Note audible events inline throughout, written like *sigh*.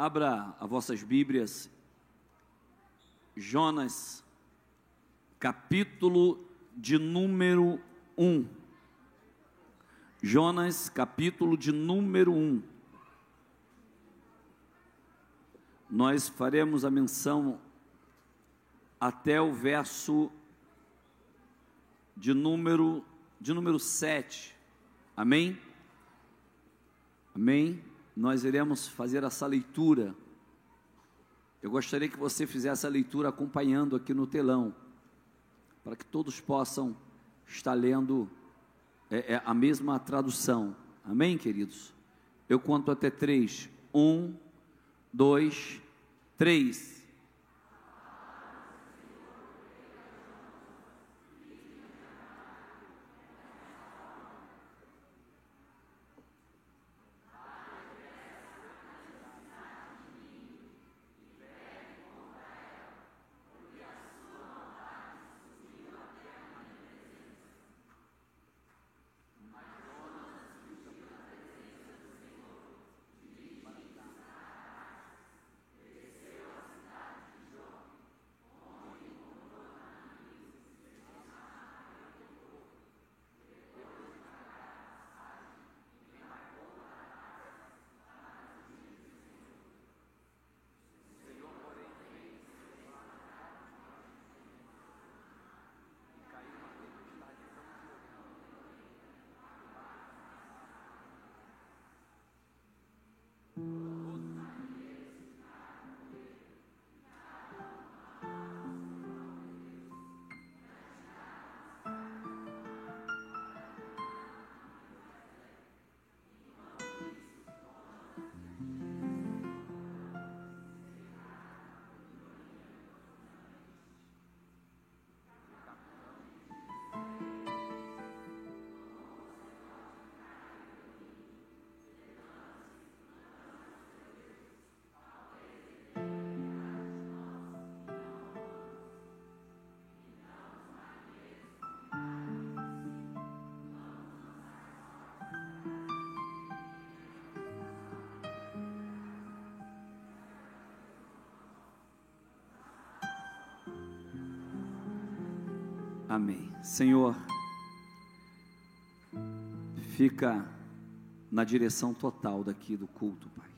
Abra as vossas Bíblias, Jonas, capítulo de número 1. Jonas, capítulo de número 1. Nós faremos a menção até o verso de número de número 7. Amém? Amém? Nós iremos fazer essa leitura. Eu gostaria que você fizesse a leitura acompanhando aqui no telão, para que todos possam estar lendo é, é, a mesma tradução. Amém, queridos? Eu conto até três. Um, dois, três. Amém. Senhor, fica na direção total daqui do culto, Pai.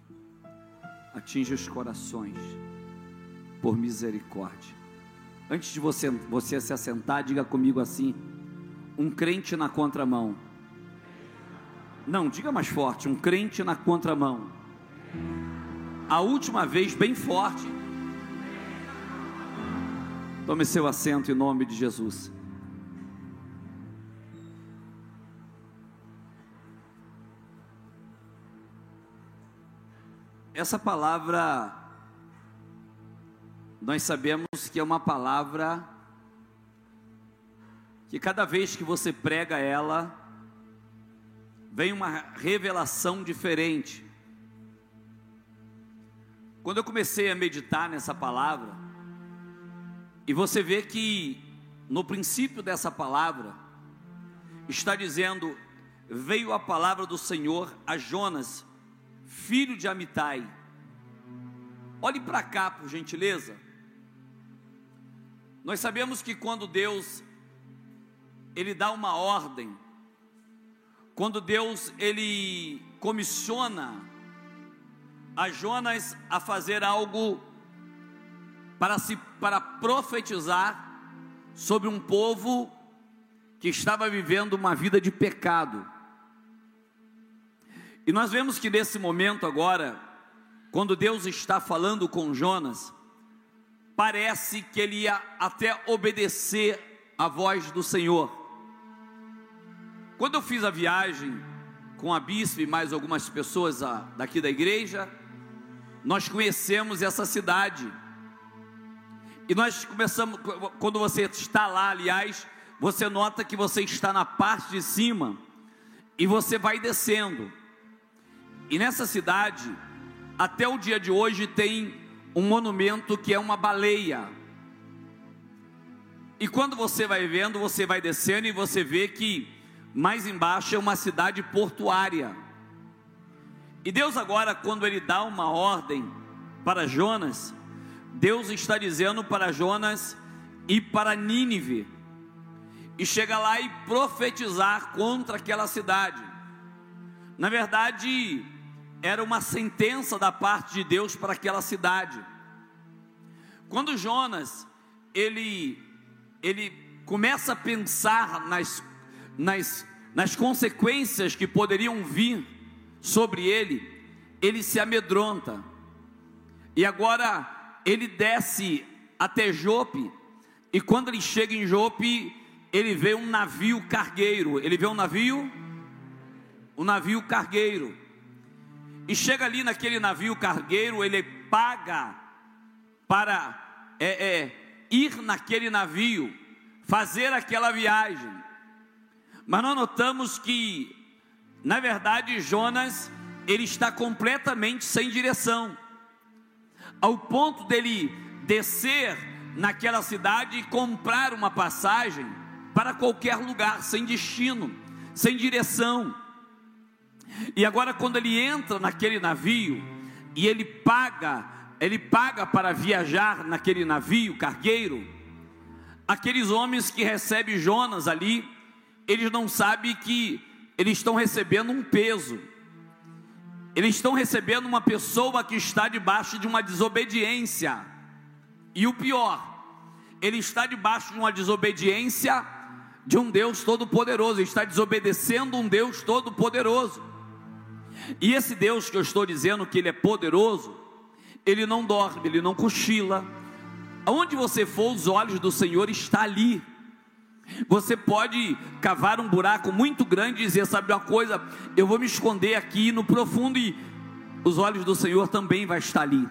Atinge os corações, por misericórdia. Antes de você, você se assentar, diga comigo assim: um crente na contramão. Não, diga mais forte: um crente na contramão. A última vez, bem forte. Tome seu assento em nome de Jesus. Essa palavra, nós sabemos que é uma palavra que cada vez que você prega ela, vem uma revelação diferente. Quando eu comecei a meditar nessa palavra, e você vê que no princípio dessa palavra, está dizendo: veio a palavra do Senhor a Jonas, filho de Amitai. Olhe para cá, por gentileza. Nós sabemos que quando Deus ele dá uma ordem, quando Deus ele comissiona a Jonas a fazer algo para se para profetizar sobre um povo que estava vivendo uma vida de pecado. E nós vemos que nesse momento agora, quando Deus está falando com Jonas, parece que ele ia até obedecer a voz do Senhor. Quando eu fiz a viagem com a bispo e mais algumas pessoas daqui da igreja, nós conhecemos essa cidade. E nós começamos, quando você está lá, aliás, você nota que você está na parte de cima e você vai descendo. E nessa cidade, até o dia de hoje, tem um monumento que é uma baleia. E quando você vai vendo, você vai descendo e você vê que mais embaixo é uma cidade portuária. E Deus agora, quando Ele dá uma ordem para Jonas, Deus está dizendo para Jonas ir para Nínive e chega lá e profetizar contra aquela cidade. Na verdade, era uma sentença da parte de Deus para aquela cidade. Quando Jonas ele ele começa a pensar nas, nas, nas consequências que poderiam vir sobre ele, ele se amedronta. E agora ele desce até Jope, e quando ele chega em Jope, ele vê um navio cargueiro. Ele vê um navio, um navio cargueiro. E chega ali naquele navio cargueiro, ele paga para é, é, ir naquele navio, fazer aquela viagem. Mas nós notamos que, na verdade, Jonas, ele está completamente sem direção, ao ponto dele descer naquela cidade e comprar uma passagem para qualquer lugar, sem destino, sem direção. E agora, quando ele entra naquele navio e ele paga, ele paga para viajar naquele navio cargueiro, aqueles homens que recebem Jonas ali, eles não sabem que eles estão recebendo um peso, eles estão recebendo uma pessoa que está debaixo de uma desobediência, e o pior, ele está debaixo de uma desobediência de um Deus todo-poderoso, está desobedecendo um Deus todo-poderoso. E esse Deus que eu estou dizendo que ele é poderoso, ele não dorme, ele não cochila. Aonde você for, os olhos do Senhor está ali. Você pode cavar um buraco muito grande e dizer, sabe uma coisa, eu vou me esconder aqui no profundo e os olhos do Senhor também vai estar ali.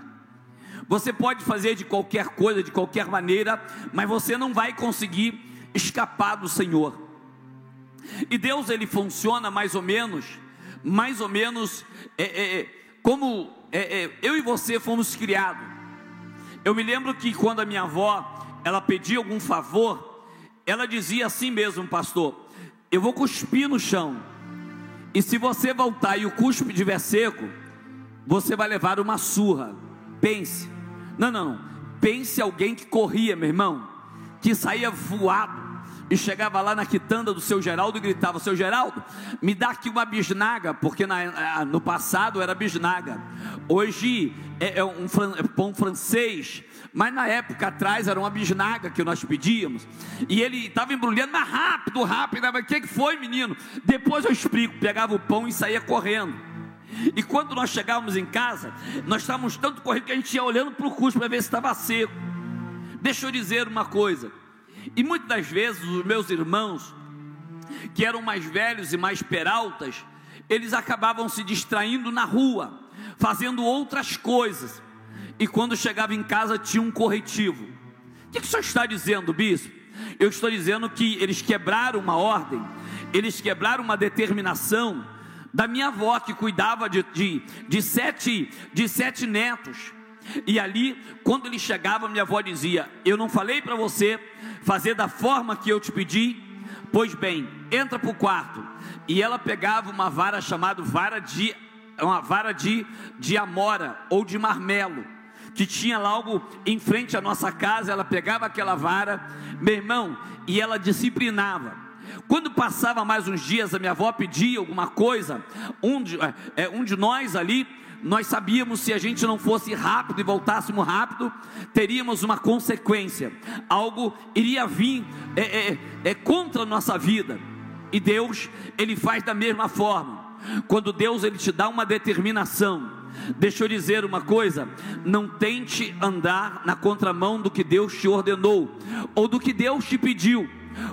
Você pode fazer de qualquer coisa, de qualquer maneira, mas você não vai conseguir escapar do Senhor. E Deus ele funciona mais ou menos, mais ou menos é, é, é como é, é, eu e você fomos criados. Eu me lembro que quando a minha avó ela pedia algum favor, ela dizia assim mesmo, pastor: eu vou cuspir no chão. E se você voltar e o cuspe estiver seco, você vai levar uma surra. Pense. Não, não, não. Pense alguém que corria, meu irmão que saía voado e chegava lá na quitanda do seu Geraldo e gritava: Seu Geraldo, me dá aqui uma bisnaga, porque na, no passado era bisnaga, hoje é, é um é pão francês, mas na época atrás era uma bisnaga que nós pedíamos, e ele estava embrulhando, mas rápido, rápido, o que, que foi, menino? Depois eu explico, pegava o pão e saía correndo. E quando nós chegávamos em casa, nós estávamos tanto correndo que a gente ia olhando para o custo para ver se estava seco. Deixa eu dizer uma coisa. E muitas das vezes os meus irmãos, que eram mais velhos e mais peraltas, eles acabavam se distraindo na rua, fazendo outras coisas. E quando chegava em casa tinha um corretivo. O que, que o senhor está dizendo, bispo? Eu estou dizendo que eles quebraram uma ordem, eles quebraram uma determinação da minha avó que cuidava de, de, de, sete, de sete netos. E ali, quando ele chegava, minha avó dizia: Eu não falei para você fazer da forma que eu te pedi? Pois bem, entra para o quarto. E ela pegava uma vara chamada vara de uma vara de, de amora ou de marmelo, que tinha logo em frente à nossa casa. Ela pegava aquela vara, meu irmão, e ela disciplinava. Quando passava mais uns dias, a minha avó pedia alguma coisa, um de, é, um de nós ali nós sabíamos se a gente não fosse rápido e voltássemos rápido, teríamos uma consequência, algo iria vir é, é, é contra a nossa vida. E Deus, Ele faz da mesma forma. Quando Deus ele te dá uma determinação, deixa eu dizer uma coisa: não tente andar na contramão do que Deus te ordenou ou do que Deus te pediu,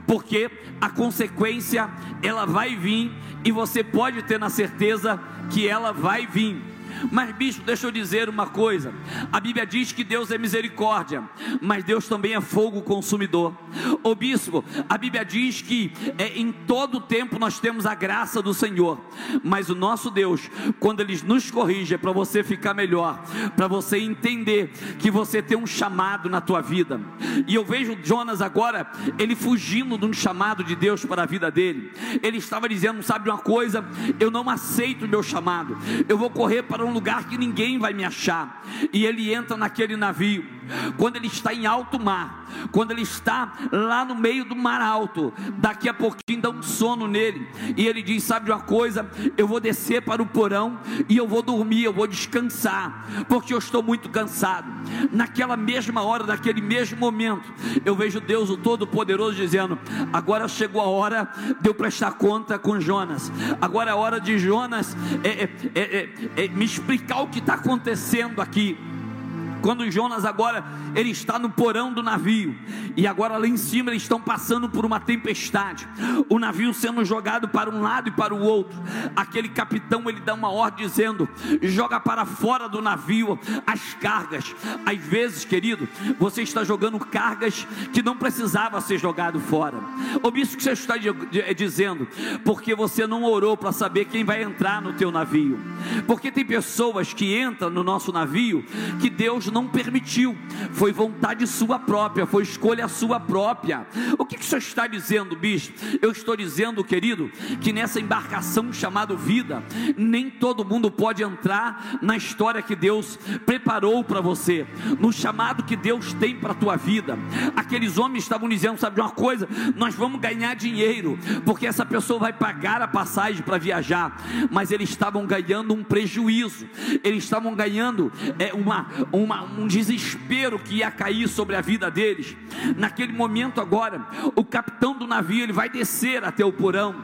porque a consequência ela vai vir e você pode ter na certeza que ela vai vir. Mas, bispo, deixa eu dizer uma coisa: a Bíblia diz que Deus é misericórdia, mas Deus também é fogo consumidor. O bispo, a Bíblia diz que é, em todo tempo nós temos a graça do Senhor, mas o nosso Deus, quando Ele nos corrige, é para você ficar melhor, para você entender que você tem um chamado na tua vida. E eu vejo Jonas agora, ele fugindo de um chamado de Deus para a vida dele. Ele estava dizendo: sabe uma coisa, eu não aceito o meu chamado, eu vou correr para um lugar que ninguém vai me achar. E ele entra naquele navio. Quando ele está em alto mar, quando ele está lá no meio do mar alto, daqui a pouquinho dá um sono nele, e ele diz: Sabe uma coisa? Eu vou descer para o porão e eu vou dormir, eu vou descansar, porque eu estou muito cansado. Naquela mesma hora, naquele mesmo momento, eu vejo Deus, o Todo-Poderoso, dizendo: Agora chegou a hora de eu prestar conta com Jonas, agora é a hora de Jonas é, é, é, é me explicar o que está acontecendo aqui. Quando Jonas agora ele está no porão do navio e agora lá em cima eles estão passando por uma tempestade. O navio sendo jogado para um lado e para o outro. Aquele capitão ele dá uma ordem dizendo: "Joga para fora do navio as cargas". Às vezes, querido, você está jogando cargas que não precisava ser jogado fora. Ou isso que você está dizendo, porque você não orou para saber quem vai entrar no teu navio. Porque tem pessoas que entram no nosso navio que Deus não permitiu. Foi vontade sua própria, foi escolha sua própria. O que, que o senhor está dizendo, bispo? Eu estou dizendo, querido, que nessa embarcação chamada vida, nem todo mundo pode entrar na história que Deus preparou para você, no chamado que Deus tem para a tua vida. Aqueles homens estavam dizendo, sabe de uma coisa? Nós vamos ganhar dinheiro, porque essa pessoa vai pagar a passagem para viajar, mas eles estavam ganhando um prejuízo, eles estavam ganhando é, uma, uma um desespero que ia cair sobre a vida deles. Naquele momento agora, o capitão do navio ele vai descer até o porão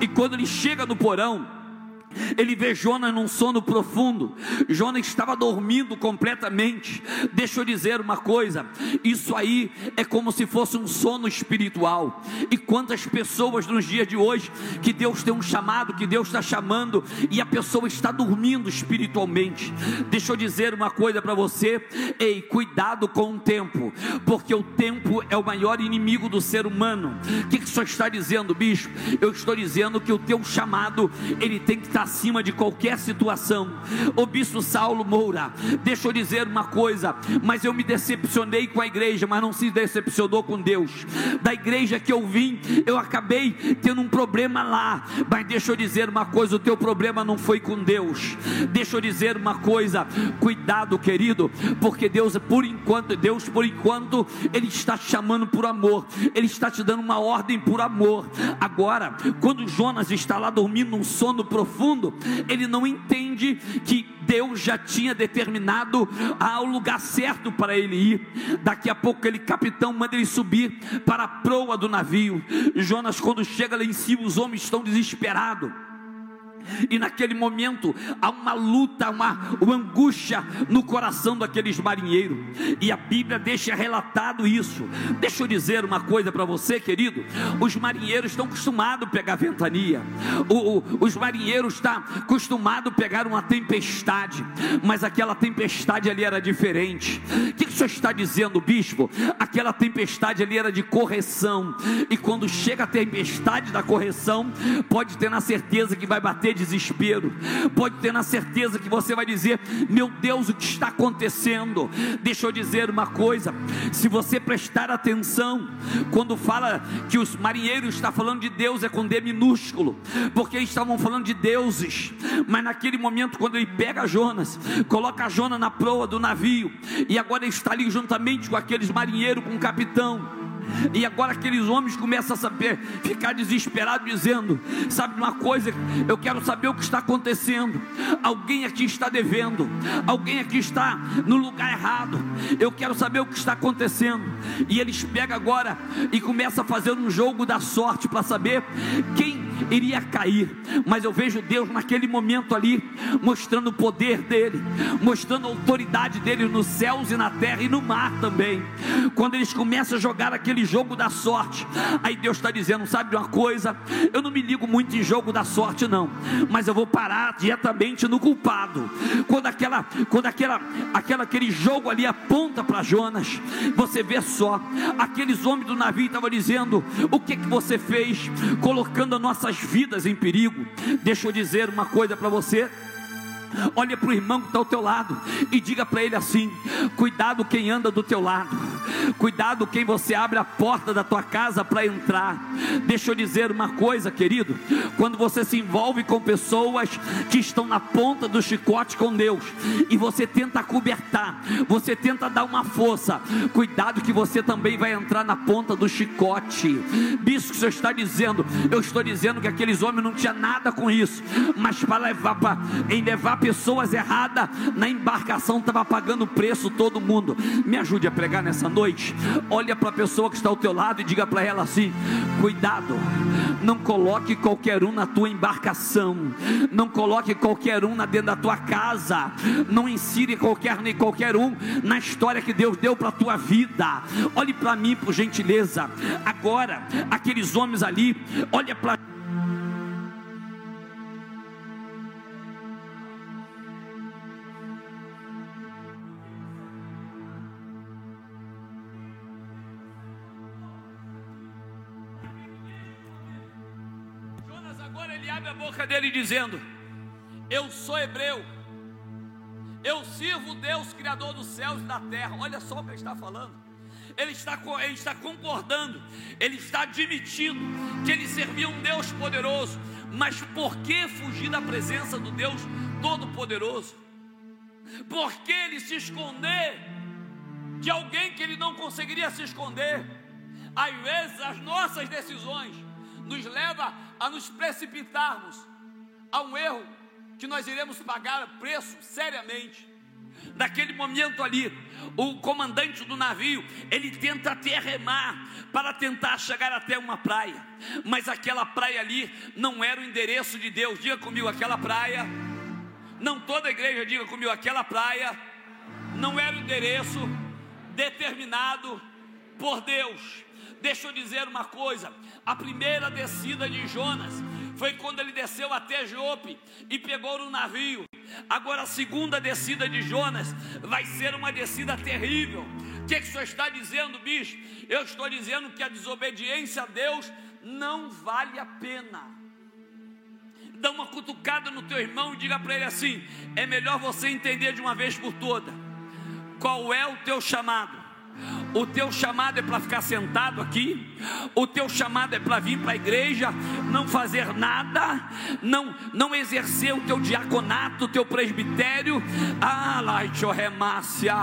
e quando ele chega no porão, ele vê Jonas num sono profundo. Jonas estava dormindo completamente. Deixa eu dizer uma coisa: isso aí é como se fosse um sono espiritual. E quantas pessoas nos dias de hoje que Deus tem um chamado, que Deus está chamando, e a pessoa está dormindo espiritualmente. Deixa eu dizer uma coisa para você: ei, cuidado com o tempo, porque o tempo é o maior inimigo do ser humano. O que, que o senhor está dizendo, bicho? Eu estou dizendo que o teu chamado ele tem que estar acima de qualquer situação. O bispo Saulo Moura, deixa eu dizer uma coisa, mas eu me decepcionei com a igreja, mas não se decepcionou com Deus. Da igreja que eu vim, eu acabei tendo um problema lá, mas deixa eu dizer uma coisa: o teu problema não foi com Deus. Deixa eu dizer uma coisa, cuidado, querido, porque Deus, por enquanto, Deus, por enquanto, Ele está te chamando por amor, Ele está te dando uma ordem por amor. Agora, quando Jonas está lá dormindo um sono profundo, mundo, ele não entende que Deus já tinha determinado ao lugar certo para ele ir. Daqui a pouco aquele capitão manda ele subir para a proa do navio. Jonas, quando chega lá em cima, os homens estão desesperados. E naquele momento há uma luta, uma, uma angústia no coração daqueles marinheiros. E a Bíblia deixa relatado isso. Deixa eu dizer uma coisa para você, querido. Os marinheiros estão acostumados a pegar ventania. O, o, os marinheiros estão acostumados a pegar uma tempestade. Mas aquela tempestade ali era diferente. O que, que o senhor está dizendo, bispo? Aquela tempestade ali era de correção. E quando chega a tempestade da correção, pode ter na certeza que vai bater desespero, pode ter na certeza que você vai dizer: Meu Deus, o que está acontecendo? Deixa eu dizer uma coisa: se você prestar atenção, quando fala que os marinheiros estão falando de Deus, é com D minúsculo, porque eles estavam falando de deuses, mas naquele momento, quando ele pega Jonas, coloca Jonas na proa do navio, e agora ele está ali juntamente com aqueles marinheiros, com o capitão. E agora aqueles homens começam a saber, ficar desesperados, dizendo: Sabe uma coisa? Eu quero saber o que está acontecendo. Alguém aqui está devendo, alguém aqui está no lugar errado. Eu quero saber o que está acontecendo. E eles pegam agora e começam a fazer um jogo da sorte para saber quem iria cair. Mas eu vejo Deus naquele momento ali, mostrando o poder dele, mostrando a autoridade dele nos céus e na terra e no mar também. Quando eles começam a jogar aquele jogo da sorte, aí Deus está dizendo: sabe de uma coisa? Eu não me ligo muito em jogo da sorte, não, mas eu vou parar diretamente no culpado. Quando aquela, quando aquela, aquela aquele jogo ali aponta para Jonas, você vê só, aqueles homens do navio estavam dizendo: o que que você fez, colocando a nossa nossas vidas em perigo. Deixa eu dizer uma coisa para você. Olha para o irmão que está ao teu lado e diga para ele assim: cuidado quem anda do teu lado, Cuidado quem você abre a porta da tua casa para entrar. Deixa eu dizer uma coisa, querido. Quando você se envolve com pessoas que estão na ponta do chicote com Deus e você tenta cobertar, você tenta dar uma força, cuidado que você também vai entrar na ponta do chicote. Que o Senhor está dizendo, eu estou dizendo que aqueles homens não tinham nada com isso, mas para levar para em levar pessoas erradas na embarcação estava pagando preço todo mundo. Me ajude a pregar nessa noite. Olha para a pessoa que está ao teu lado e diga para ela assim: cuidado, não coloque qualquer um na tua embarcação, não coloque qualquer um na dentro da tua casa, não insire qualquer nem qualquer um na história que Deus deu para a tua vida. Olhe para mim, por gentileza. Agora, aqueles homens ali, olha para dele dizendo: Eu sou hebreu, eu sirvo Deus, Criador dos céus e da terra. Olha só o que ele está falando. Ele está, ele está concordando, ele está admitindo que ele servia um Deus poderoso, mas por que fugir da presença do Deus Todo-Poderoso? Por que ele se esconder de alguém que ele não conseguiria se esconder? Às vezes as nossas decisões nos leva a nos precipitarmos a um erro que nós iremos pagar preço seriamente. Naquele momento ali, o comandante do navio, ele tenta até remar para tentar chegar até uma praia, mas aquela praia ali não era o endereço de Deus. Diga comigo, aquela praia, não toda a igreja, diga comigo, aquela praia não era o endereço determinado por Deus. Deixa eu dizer uma coisa: a primeira descida de Jonas foi quando ele desceu até Jope e pegou no navio. Agora a segunda descida de Jonas vai ser uma descida terrível. O que, que o senhor está dizendo, bicho? Eu estou dizendo que a desobediência a Deus não vale a pena. Dá uma cutucada no teu irmão e diga para ele assim: é melhor você entender de uma vez por toda qual é o teu chamado o teu chamado é para ficar sentado aqui, o teu chamado é para vir para a igreja, não fazer nada, não não exercer o teu diaconato, o teu presbitério. Ah, remácia.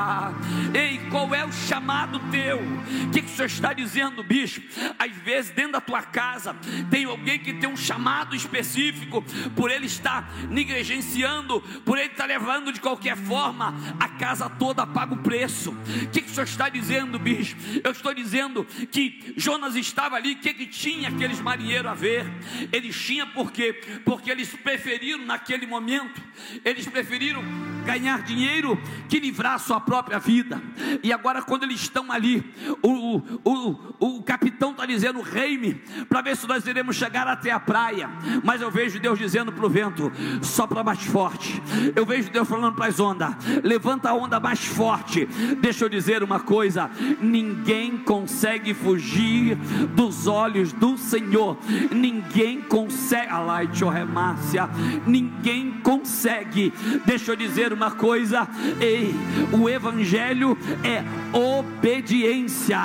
Ei, qual é o chamado teu? O que, que o senhor está dizendo, bicho? Às vezes, dentro da tua casa, tem alguém que tem um chamado específico, por ele estar negligenciando, por ele estar levando de qualquer forma, a casa toda paga o preço. O que, que o senhor está dizendo, bispo. Eu estou dizendo que Jonas estava ali, o que, que tinha aqueles marinheiros a ver? Eles tinham por quê? Porque eles preferiram naquele momento, eles preferiram ganhar dinheiro que livrar sua própria vida. E agora, quando eles estão ali, o, o, o, o capitão está dizendo: rei-me, para ver se nós iremos chegar até a praia. Mas eu vejo Deus dizendo para o vento: sopra mais forte. Eu vejo Deus falando para as ondas: levanta a onda mais forte. Deixa eu dizer uma coisa: ninguém consegue fugir dos olhos do Senhor. Ninguém consegue, ninguém consegue. Deixa eu dizer uma coisa: ei, o Evangelho é obediência.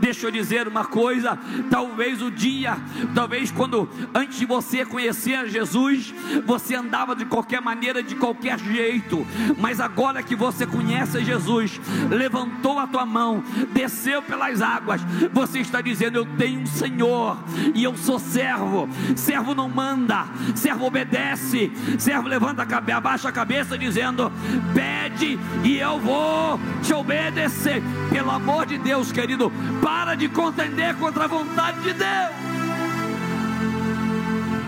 Deixa eu dizer uma coisa: talvez o dia, talvez quando antes de você conhecer Jesus, você andava de qualquer maneira, de qualquer jeito, mas agora que você conhece Jesus, levantou a tua mão, desceu pelas águas, você está dizendo: Eu tenho um Senhor e eu sou servo. Servo não manda, servo obedece, servo levanta a cabeça, abaixa a cabeça, dizendo: Pede e eu vou te obedecer. Pelo amor de Deus, querido, para de contender contra a vontade de Deus.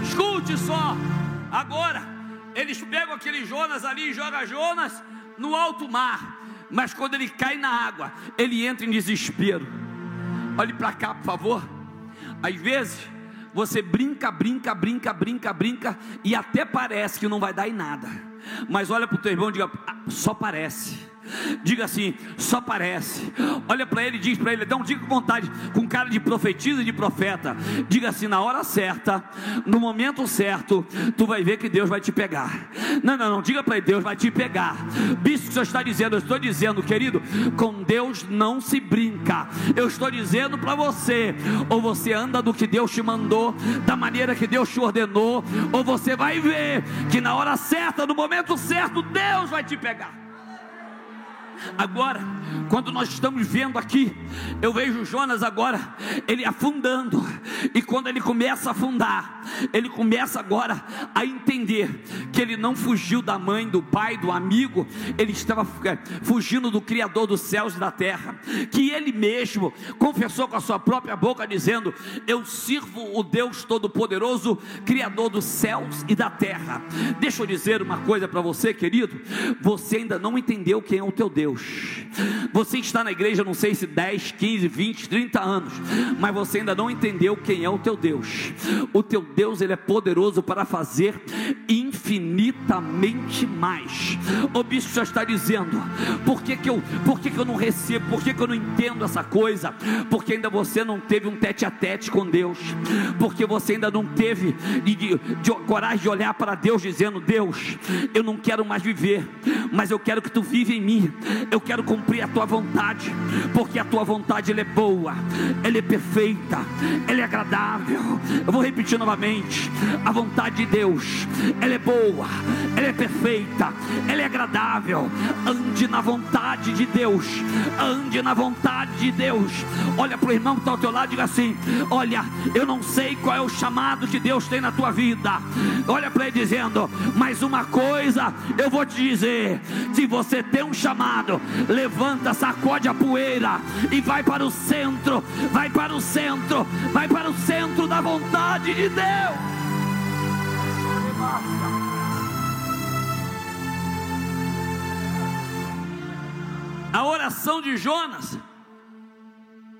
Escute só, agora eles pegam aquele Jonas ali e jogam Jonas no alto mar mas quando ele cai na água, ele entra em desespero. Olhe para cá, por favor. Às vezes, você brinca, brinca, brinca, brinca, brinca, e até parece que não vai dar em nada. Mas olha para o teu irmão e diga: ah, só parece. Diga assim, só parece. Olha para ele diz para ele, dá um diga com vontade, com cara de profetisa e de profeta. Diga assim, na hora certa, no momento certo, tu vai ver que Deus vai te pegar. Não, não, não, diga para ele, Deus vai te pegar. Bispo, senhor está dizendo, eu estou dizendo, querido, com Deus não se brinca. Eu estou dizendo para você, ou você anda do que Deus te mandou, da maneira que Deus te ordenou, ou você vai ver que na hora certa, no momento certo, Deus vai te pegar. Agora, quando nós estamos vendo aqui, eu vejo Jonas agora, ele afundando, e quando ele começa a afundar, ele começa agora a entender que ele não fugiu da mãe, do pai, do amigo, ele estava é, fugindo do Criador dos céus e da terra, que ele mesmo confessou com a sua própria boca, dizendo: Eu sirvo o Deus Todo-Poderoso, Criador dos céus e da terra. Deixa eu dizer uma coisa para você, querido, você ainda não entendeu quem é o teu Deus. Você está na igreja, não sei se 10, 15, 20, 30 anos, mas você ainda não entendeu quem é o teu Deus. O teu Deus, ele é poderoso para fazer infinitamente mais. O bispo já está dizendo: por que, que, eu, por que, que eu não recebo? Por que, que eu não entendo essa coisa? Porque ainda você não teve um tete a tete com Deus, porque você ainda não teve de, de, de coragem de olhar para Deus, dizendo: Deus, eu não quero mais viver, mas eu quero que tu vive em mim eu quero cumprir a tua vontade, porque a tua vontade ela é boa, ela é perfeita, ela é agradável. Eu vou repetir novamente: a vontade de Deus, ela é boa, ela é perfeita, ela é agradável. Ande na vontade de Deus, ande na vontade de Deus. Olha para o irmão que está ao teu lado e diga assim: Olha, eu não sei qual é o chamado que Deus tem na tua vida. Olha para ele dizendo: Mas uma coisa eu vou te dizer: se você tem um chamado, levanta, sacode a poeira e vai para o centro, vai para o centro, vai para o centro da vontade de Deus. A oração de Jonas.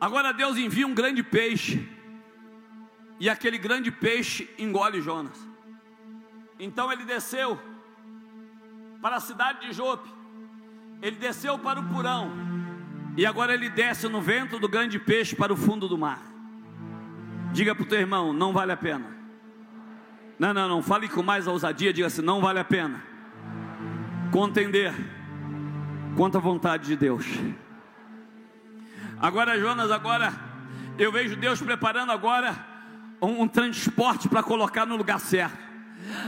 Agora Deus envia um grande peixe. E aquele grande peixe engole Jonas. Então ele desceu para a cidade de Jope. Ele desceu para o porão. E agora ele desce no vento do grande peixe para o fundo do mar. Diga para o teu irmão: não vale a pena. Não, não, não. Fale com mais ousadia. Diga assim: não vale a pena. Contender contra a vontade de Deus. Agora, Jonas, agora eu vejo Deus preparando agora um, um transporte para colocar no lugar certo.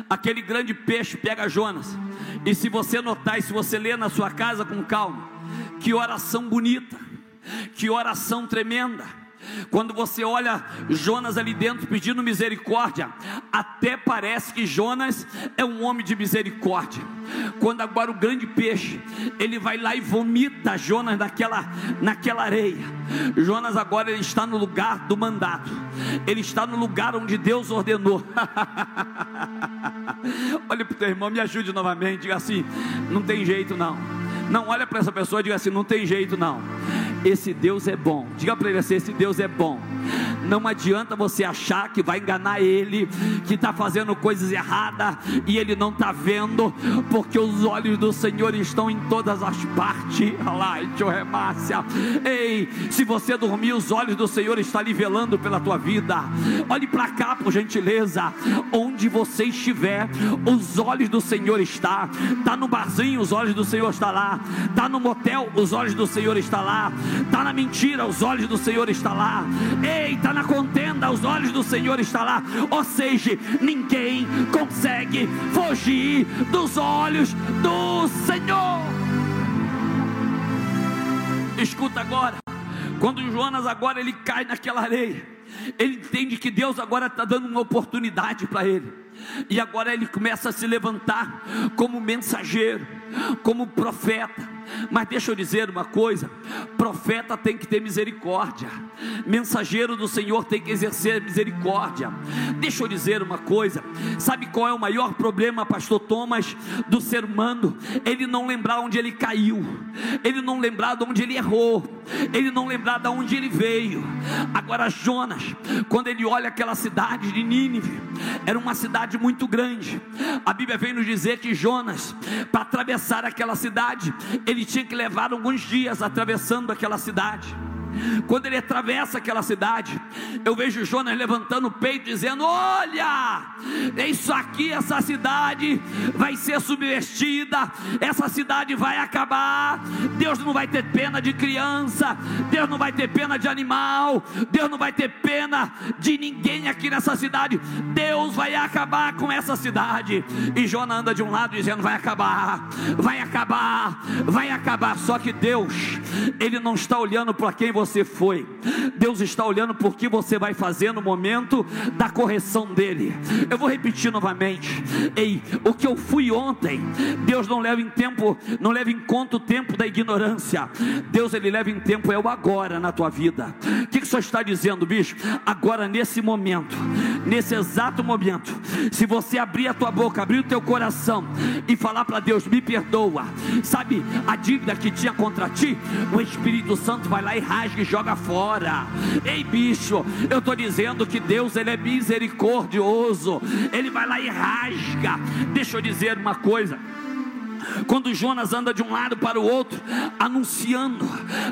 Aquele grande peixe pega Jonas. E se você notar, e se você ler na sua casa com calma, que oração bonita, que oração tremenda. Quando você olha Jonas ali dentro pedindo misericórdia, até parece que Jonas é um homem de misericórdia. Quando agora o grande peixe, ele vai lá e vomita Jonas naquela, naquela areia. Jonas agora ele está no lugar do mandato. Ele está no lugar onde Deus ordenou. *laughs* *laughs* olha para o teu irmão, me ajude novamente. Diga assim: não tem jeito não. Não olha para essa pessoa e diga assim: não tem jeito não. Esse Deus é bom. Diga para ele assim: esse Deus é bom. Não adianta você achar que vai enganar ele, que está fazendo coisas erradas e ele não está vendo, porque os olhos do Senhor estão em todas as partes. *laughs* Ei, se você dormir, os olhos do Senhor estão nivelando pela tua vida. Olhe para cá, por gentileza. Onde você estiver, os olhos do Senhor está. Está no barzinho, os olhos do Senhor está lá. Está no motel, os olhos do Senhor está lá. Está na mentira, os olhos do Senhor está lá. Ei, está na contenda, os olhos do Senhor está lá. Ou seja, ninguém consegue fugir dos olhos do Senhor. Escuta agora, quando Jonas agora ele cai naquela areia, ele entende que Deus agora está dando uma oportunidade para ele. E agora ele começa a se levantar como mensageiro, como profeta. Mas deixa eu dizer uma coisa: profeta tem que ter misericórdia, mensageiro do Senhor tem que exercer misericórdia. Deixa eu dizer uma coisa: sabe qual é o maior problema, Pastor Thomas, do ser humano? Ele não lembrar onde ele caiu, ele não lembrar de onde ele errou, ele não lembrar de onde ele veio. Agora, Jonas, quando ele olha aquela cidade de Nínive, era uma cidade muito grande. A Bíblia vem nos dizer que Jonas, para atravessar aquela cidade, ele tinha que levar alguns dias atravessando aquela cidade. Quando ele atravessa aquela cidade, eu vejo Jonas levantando o peito, dizendo: Olha, isso aqui, essa cidade vai ser subvertida, essa cidade vai acabar. Deus não vai ter pena de criança, Deus não vai ter pena de animal, Deus não vai ter pena de ninguém aqui nessa cidade. Deus vai acabar com essa cidade. E Jonas anda de um lado dizendo: Vai acabar, vai acabar, vai acabar. Só que Deus, Ele não está olhando para quem você você foi. Deus está olhando por que você vai fazer no momento da correção dele. Eu vou repetir novamente. Ei, o que eu fui ontem, Deus não leva em tempo, não leva em conta o tempo da ignorância. Deus ele leva em tempo é o agora na tua vida. O que, que o senhor está dizendo, bicho? Agora nesse momento, nesse exato momento, se você abrir a tua boca, abrir o teu coração e falar para Deus, me perdoa. Sabe a dívida que tinha contra ti? O Espírito Santo vai lá e rasga rasga e joga fora. Ei, bicho, eu estou dizendo que Deus ele é misericordioso. Ele vai lá e rasga. Deixa eu dizer uma coisa. Quando Jonas anda de um lado para o outro, anunciando,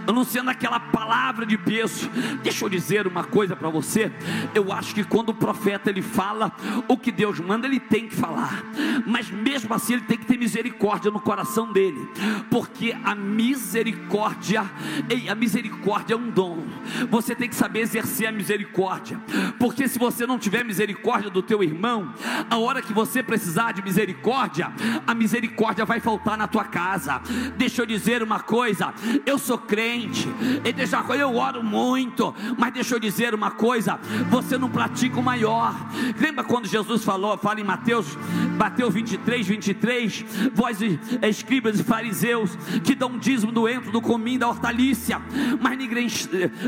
anunciando aquela palavra de peso. Deixa eu dizer uma coisa para você. Eu acho que quando o profeta ele fala o que Deus manda, ele tem que falar. Mas mesmo assim ele tem que ter misericórdia no coração dele, porque a misericórdia, ei, a misericórdia é um dom. Você tem que saber exercer a misericórdia, porque se você não tiver misericórdia do teu irmão, a hora que você precisar de misericórdia, a misericórdia vai faltar na tua casa. Deixa eu dizer uma coisa: eu sou crente, e deixa eu oro muito, mas deixa eu dizer uma coisa: você não pratica o maior. Lembra quando Jesus falou, fala em Mateus, Mateus 23, 23, vós escribas e fariseus que dão dízimo do entro, do cominho, da hortaliça, mas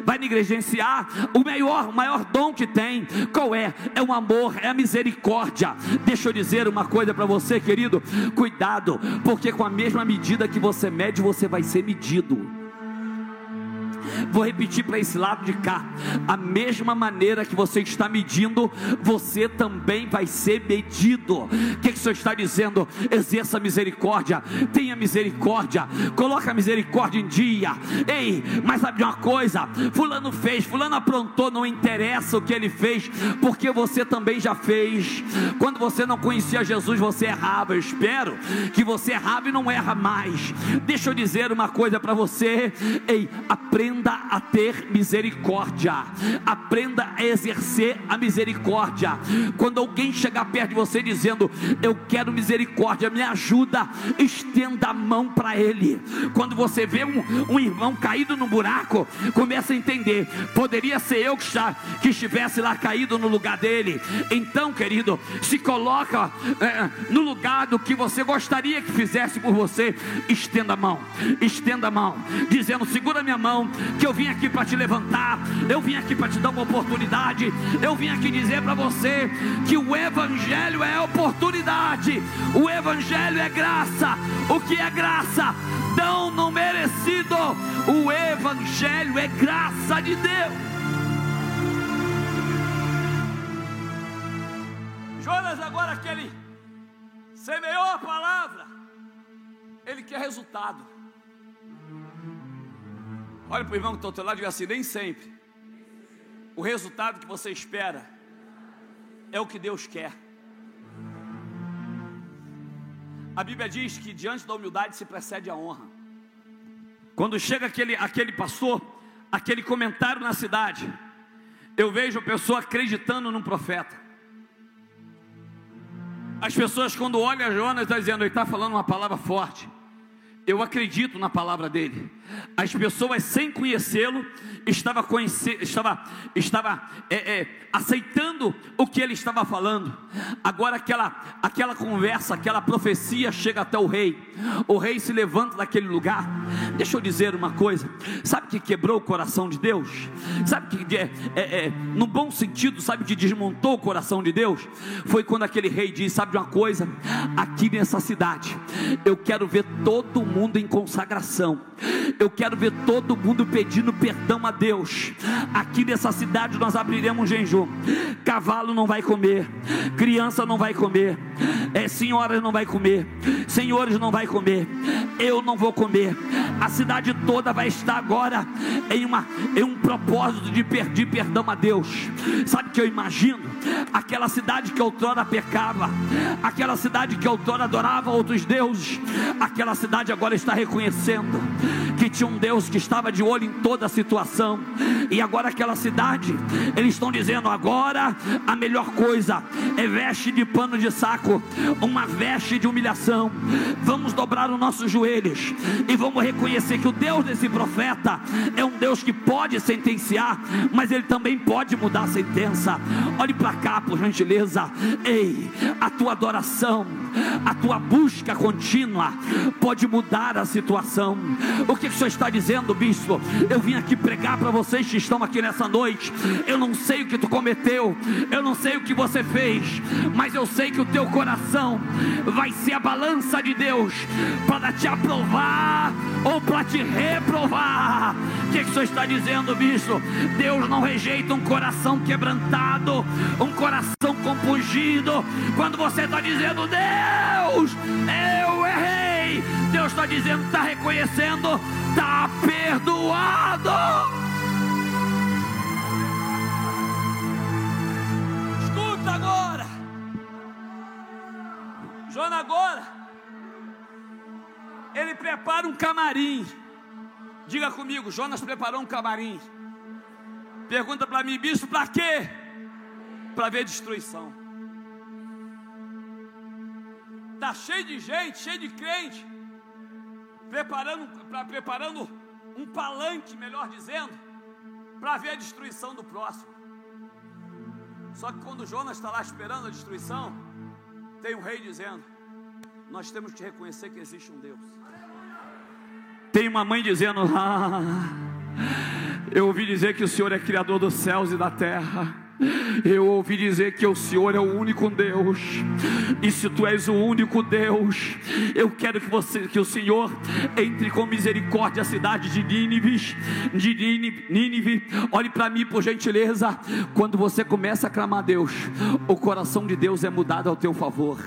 vai negligenciar o maior, o maior dom que tem. Qual é? É o amor, é a misericórdia. Deixa eu dizer uma coisa para você, querido: cuidado, porque com a mesma medida que você mede, você vai ser medido. Vou repetir para esse lado de cá: a mesma maneira que você está medindo, você também vai ser medido. O que, que o Senhor está dizendo? Exerça misericórdia, tenha misericórdia, coloca a misericórdia em dia. Ei, mas sabe de uma coisa? Fulano fez, Fulano aprontou, não interessa o que ele fez, porque você também já fez. Quando você não conhecia Jesus, você errava. Eu espero que você errava e não erra mais. Deixa eu dizer uma coisa para você. Ei, aprenda aprenda a ter misericórdia, aprenda a exercer a misericórdia. Quando alguém chegar perto de você dizendo, Eu quero misericórdia, me ajuda, estenda a mão para ele. Quando você vê um, um, irmão caído no buraco, começa a entender: poderia ser eu que, está, que estivesse lá caído no lugar dele. Então, querido, se coloca é, no lugar do que você gostaria que fizesse por você, estenda a mão, estenda a mão, dizendo: segura minha mão, que eu vim aqui para te levantar, eu vim aqui para te dar uma oportunidade, eu vim aqui dizer para você que o Evangelho é oportunidade, o Evangelho é graça, o que é graça? Dão não merecido, o Evangelho é graça de Deus. Jonas, agora que ele semeou a palavra, ele quer resultado. Olha para o irmão que está ao teu lado e diga assim: nem sempre o resultado que você espera é o que Deus quer. A Bíblia diz que diante da humildade se precede a honra. Quando chega aquele, aquele pastor, aquele comentário na cidade, eu vejo a pessoa acreditando num profeta. As pessoas, quando olham a Jonas, estão dizendo: ele está falando uma palavra forte. Eu acredito na palavra dele. As pessoas sem conhecê-lo estava, estava, estava é, é, aceitando o que ele estava falando. Agora aquela, aquela conversa, aquela profecia chega até o rei. O rei se levanta daquele lugar. Deixa eu dizer uma coisa. Sabe que quebrou o coração de Deus? Sabe que é, é, é, no bom sentido, sabe que desmontou o coração de Deus? Foi quando aquele rei disse: sabe uma coisa? Aqui nessa cidade, eu quero ver todo mundo em consagração. Eu quero ver todo mundo pedindo perdão a Deus. Aqui nessa cidade nós abriremos um jejum. Cavalo não vai comer, criança não vai comer, é, senhoras não vai comer, senhores não vai comer, eu não vou comer. A cidade toda vai estar agora em, uma, em um propósito de pedir perdão a Deus. Sabe que eu imagino? Aquela cidade que outrora pecava, aquela cidade que outrora adorava outros deuses, aquela cidade agora está reconhecendo que tinha um Deus que estava de olho em toda a situação, e agora aquela cidade, eles estão dizendo: agora a melhor coisa é veste de pano de saco, uma veste de humilhação. Vamos dobrar os nossos joelhos e vamos reconhecer que o Deus desse profeta é um Deus que pode sentenciar, mas ele também pode mudar a sentença. Olhe para cá, por gentileza. Ei, a tua adoração, a tua busca contínua pode mudar a situação. O que o senhor está dizendo, bispo? Eu vim aqui pregar para vocês que estão aqui nessa noite. Eu não sei o que tu cometeu, eu não sei o que você fez, mas eu sei que o teu coração vai ser a balança de Deus para te aprovar ou para te reprovar. O que, que o senhor está dizendo, bispo? Deus não rejeita um coração quebrantado, um coração compungido. Quando você está dizendo, Deus, eu errei, Deus está dizendo, está reconhecendo, está perdoado. Escuta agora, Joana agora, ele prepara um camarim. Diga comigo, Jonas preparou um camarim. Pergunta para mim, bispo, para quê? Para ver destruição. Tá cheio de gente, cheio de crente, preparando, pra, preparando um palanque, melhor dizendo, para ver a destruição do próximo. Só que quando Jonas está lá esperando a destruição, tem um rei dizendo: Nós temos que reconhecer que existe um Deus. Tem uma mãe dizendo: Ah, eu ouvi dizer que o Senhor é criador dos céus e da terra. Eu ouvi dizer que o Senhor é o único Deus. E se tu és o único Deus, eu quero que você, que o Senhor entre com misericórdia à cidade de Nínive, de Nínive. Olhe para mim por gentileza. Quando você começa a clamar a Deus, o coração de Deus é mudado ao teu favor.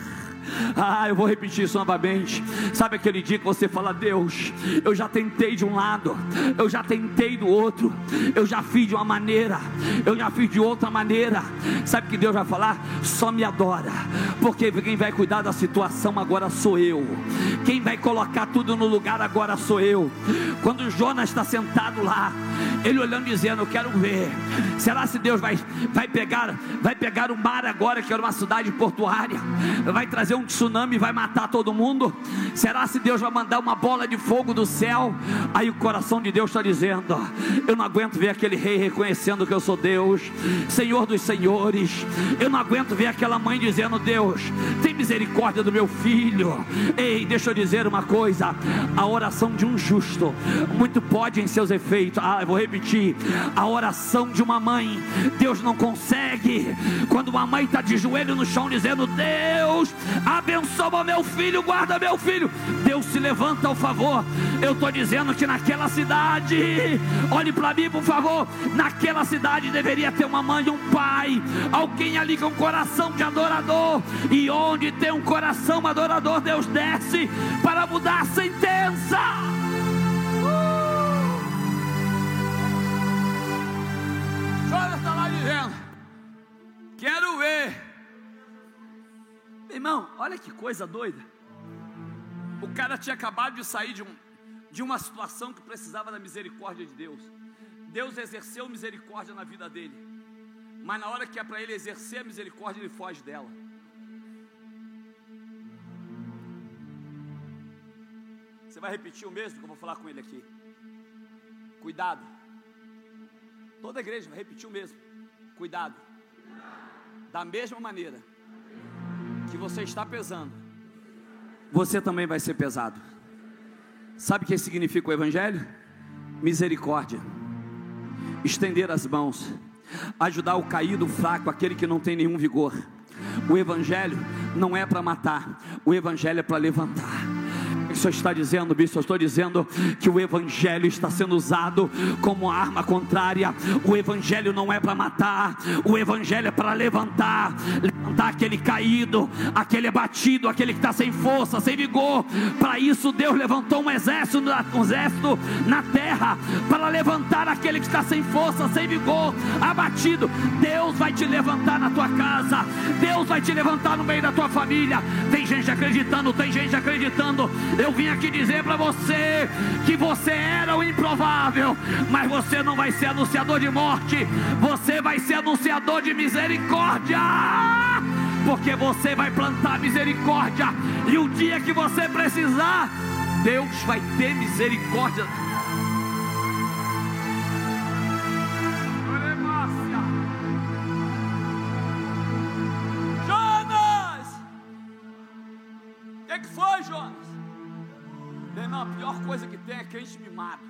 Ah, eu vou repetir isso novamente. Sabe aquele dia que você fala, Deus, eu já tentei de um lado, eu já tentei do outro, eu já fiz de uma maneira, eu já fiz de outra maneira. Sabe que Deus vai falar? Só me adora, porque quem vai cuidar da situação agora sou eu. Quem vai colocar tudo no lugar agora sou eu. Quando Jonas está sentado lá, ele olhando dizendo, eu quero ver. Será se Deus vai, vai pegar, vai pegar o mar agora, que era uma cidade portuária, vai trazer um tsunami e vai matar todo mundo? Será se Deus vai mandar uma bola de fogo do céu? Aí o coração de Deus está dizendo: Eu não aguento ver aquele rei reconhecendo que eu sou Deus, Senhor dos senhores. Eu não aguento ver aquela mãe dizendo: Deus, tem misericórdia do meu filho. Ei, deixa eu dizer uma coisa: a oração de um justo muito pode em seus efeitos. Ah, eu vou repetir: a oração de uma mãe, Deus não consegue. Quando uma mãe está de joelho no chão dizendo: Deus, abençoa meu filho, guarda meu filho. Deus se levanta ao favor. Eu estou dizendo que naquela cidade, olhe para mim, por favor. Naquela cidade deveria ter uma mãe e um pai, alguém ali com um coração de adorador. E onde tem um coração adorador, Deus desce para mudar a sentença. Uh! Está lá dizendo: Quero ver Irmão, olha que coisa doida. O cara tinha acabado de sair de, um, de uma situação que precisava da misericórdia de Deus. Deus exerceu misericórdia na vida dele. Mas na hora que é para ele exercer a misericórdia, ele foge dela. Você vai repetir o mesmo que eu vou falar com ele aqui. Cuidado. Toda igreja vai repetir o mesmo. Cuidado. Da mesma maneira que você está pesando, você também vai ser pesado. Sabe o que significa o Evangelho? Misericórdia, estender as mãos, ajudar o caído, o fraco, aquele que não tem nenhum vigor. O Evangelho não é para matar, o Evangelho é para levantar o senhor está dizendo, bispo? Eu estou dizendo que o Evangelho está sendo usado como arma contrária. O Evangelho não é para matar, o Evangelho é para levantar levantar aquele caído, aquele abatido, aquele que está sem força, sem vigor. Para isso, Deus levantou um exército, um exército na terra para levantar aquele que está sem força, sem vigor, abatido. Deus vai te levantar na tua casa, Deus vai te levantar no meio da tua família. Tem gente acreditando, tem gente acreditando. Eu vim aqui dizer para você que você era o improvável, mas você não vai ser anunciador de morte, você vai ser anunciador de misericórdia. Porque você vai plantar misericórdia, e o dia que você precisar, Deus vai ter misericórdia. Jonas! O que, foi, Jonas? Irmão, a pior coisa que tem é crente mimado.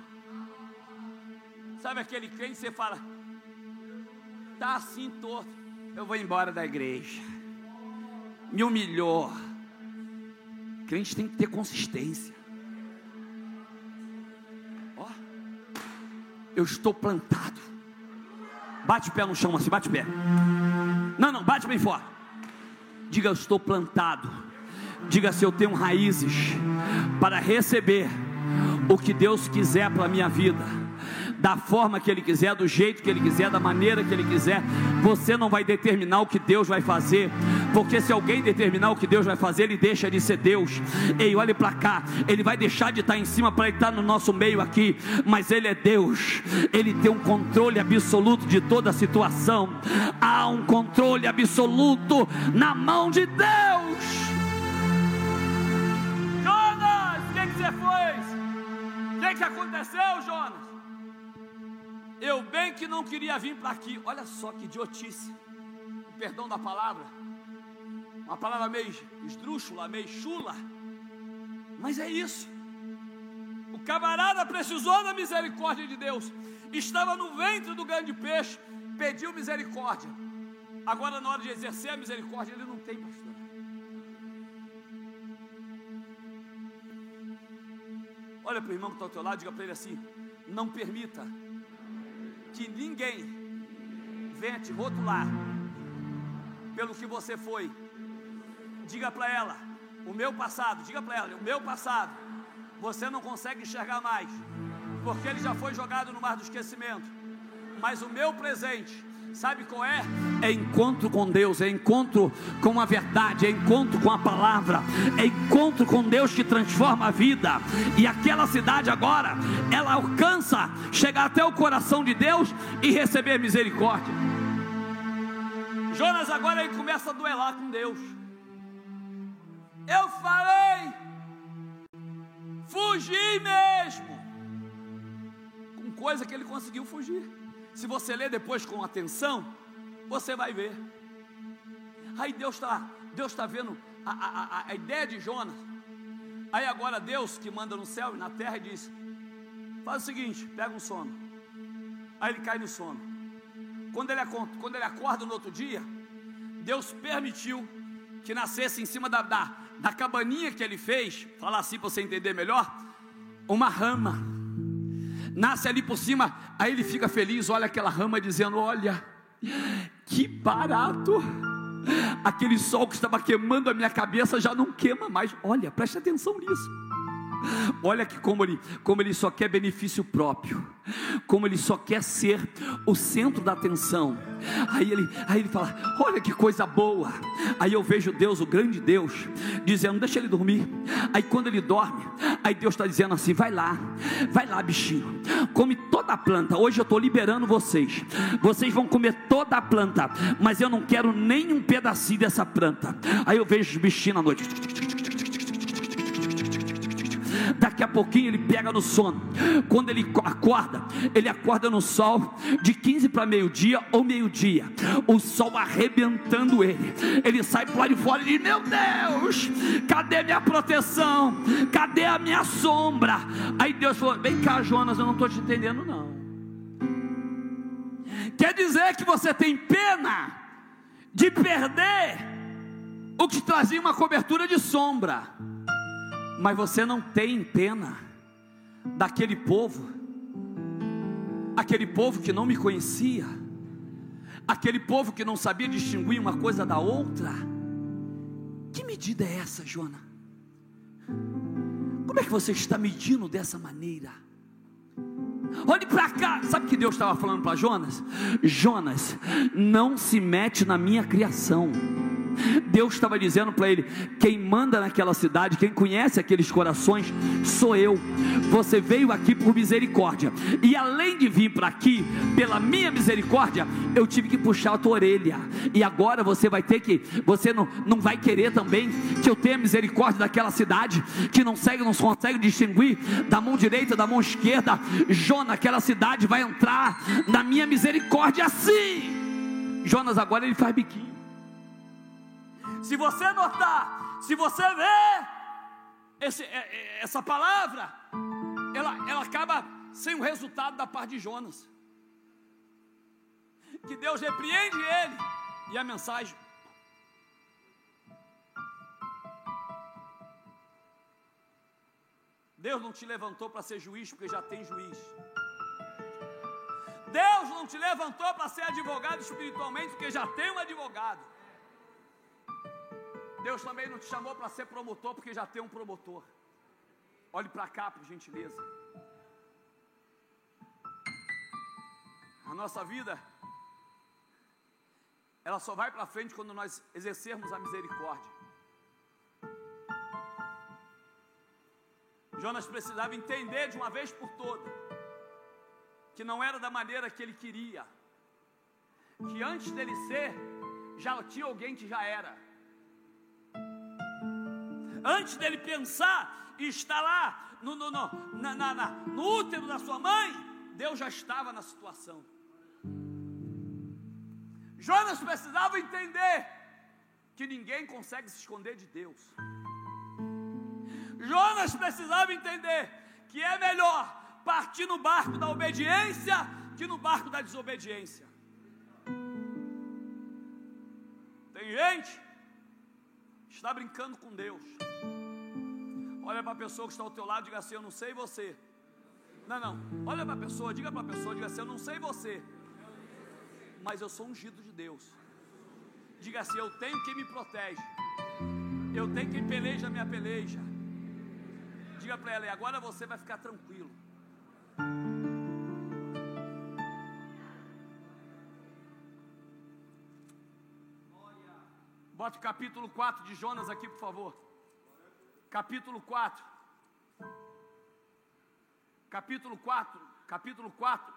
Sabe aquele crente que você fala, tá assim torto, eu vou embora da igreja. Me humilhou. Crente tem que ter consistência. Ó, eu estou plantado. Bate o pé no chão assim, bate o pé. Não, não, bate bem forte. Diga, eu estou plantado. Diga se eu tenho raízes para receber o que Deus quiser para a minha vida da forma que Ele quiser, do jeito que Ele quiser, da maneira que Ele quiser. Você não vai determinar o que Deus vai fazer, porque se alguém determinar o que Deus vai fazer, Ele deixa de ser Deus. Ei, olhe para cá, Ele vai deixar de estar em cima para estar no nosso meio aqui, mas Ele é Deus, Ele tem um controle absoluto de toda a situação. Há um controle absoluto na mão de Deus. Você? O que, que aconteceu, Jonas? Eu bem que não queria vir para aqui. Olha só que idiotice. Perdão da palavra. Uma palavra meio esdrúxula, meio chula. Mas é isso. O camarada precisou da misericórdia de Deus. Estava no ventre do grande peixe, pediu misericórdia. Agora, na hora de exercer a misericórdia, ele não tem, pastor. Olha para o irmão que está ao teu lado, diga para ele assim: não permita que ninguém venha te rotular pelo que você foi. Diga para ela, o meu passado, diga para ela, o meu passado, você não consegue enxergar mais, porque ele já foi jogado no mar do esquecimento. Mas o meu presente, Sabe qual é? É encontro com Deus, é encontro com a verdade, é encontro com a palavra, é encontro com Deus que transforma a vida. E aquela cidade agora, ela alcança chegar até o coração de Deus e receber misericórdia. Jonas agora ele começa a duelar com Deus. Eu falei, fugi mesmo, com coisa que ele conseguiu fugir. Se você ler depois com atenção, você vai ver. Aí Deus está Deus tá vendo a, a, a, ideia de Jonas. Aí agora Deus que manda no céu e na terra diz: faz o seguinte, pega um sono. Aí ele cai no sono. Quando ele, quando ele acorda no outro dia, Deus permitiu que nascesse em cima da, da, da cabaninha que ele fez, falar assim para você entender melhor, uma rama nasce ali por cima, aí ele fica feliz, olha aquela rama dizendo: Olha, que barato. Aquele sol que estava queimando a minha cabeça já não queima mais. Olha, preste atenção nisso. *laughs* Olha que como ele, como ele só quer benefício próprio, como ele só quer ser o centro da atenção. Aí ele, aí ele fala: Olha que coisa boa. Aí eu vejo Deus, o grande Deus, dizendo: Deixa ele dormir. Aí quando ele dorme, aí Deus está dizendo assim: Vai lá, vai lá, bichinho, come toda a planta. Hoje eu estou liberando vocês. Vocês vão comer toda a planta, mas eu não quero nem um pedacinho dessa planta. Aí eu vejo os bichinhos à noite daqui a pouquinho ele pega no sono. Quando ele acorda, ele acorda no sol de 15 para meio-dia ou meio-dia, o sol arrebentando ele. Ele sai para lá de fora e diz: Meu Deus, cadê minha proteção? Cadê a minha sombra? Aí Deus falou: Vem cá, Jonas, eu não estou te entendendo, não. Quer dizer que você tem pena de perder o que trazia uma cobertura de sombra, mas você não tem pena daquele povo, aquele povo que não me conhecia, aquele povo que não sabia distinguir uma coisa da outra. Que medida é essa, Jona? Como é que você está medindo dessa maneira? Olhe para cá, sabe o que Deus estava falando para Jonas? Jonas, não se mete na minha criação. Deus estava dizendo para ele: quem manda naquela cidade, quem conhece aqueles corações, sou eu. Você veio aqui por misericórdia, e além de vir para aqui, pela minha misericórdia, eu tive que puxar a tua orelha, e agora você vai ter que, você não, não vai querer também que eu tenha misericórdia daquela cidade, que não segue, não consegue distinguir da mão direita, da mão esquerda. Jonas, aquela cidade vai entrar na minha misericórdia assim. Jonas agora ele faz biquinho. Se você notar, se você ver esse, é, é, essa palavra, ela, ela acaba sem o resultado da parte de Jonas. Que Deus repreende ele e a mensagem. Deus não te levantou para ser juiz porque já tem juiz. Deus não te levantou para ser advogado espiritualmente porque já tem um advogado. Deus também não te chamou para ser promotor, porque já tem um promotor. Olhe para cá, por gentileza. A nossa vida, ela só vai para frente quando nós exercermos a misericórdia. Jonas precisava entender de uma vez por toda que não era da maneira que ele queria, que antes dele ser, já tinha alguém que já era antes dele pensar e estar lá no, no, no, na, na, na, no útero da sua mãe, Deus já estava na situação. Jonas precisava entender que ninguém consegue se esconder de Deus. Jonas precisava entender que é melhor partir no barco da obediência que no barco da desobediência. Tem gente está brincando com Deus. Olha para a pessoa que está ao teu lado e diga assim: Eu não sei você. Não, não. Olha para a pessoa, diga para a pessoa, diga assim: Eu não sei você, mas eu sou ungido de Deus. Diga assim: Eu tenho quem me protege. Eu tenho quem peleja a minha peleja. Diga para ela: E agora você vai ficar tranquilo. Bota o capítulo 4 de Jonas aqui, por favor. Capítulo 4. Capítulo 4, capítulo 4.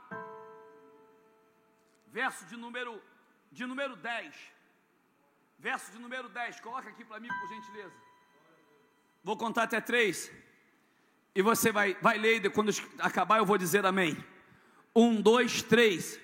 Verso de número de número 10. Verso de número 10. Coloca aqui para mim, por gentileza. Vou contar até três. E você vai, vai ler e quando acabar eu vou dizer amém. Um, dois, três.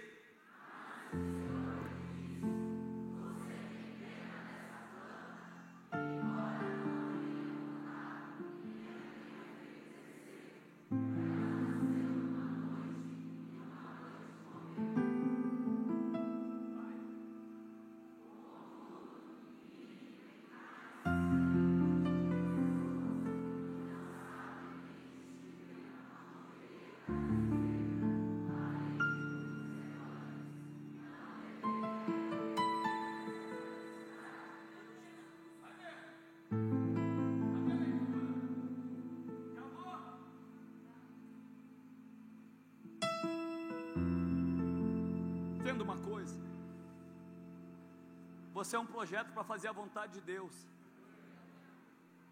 Você é um projeto para fazer a vontade de Deus.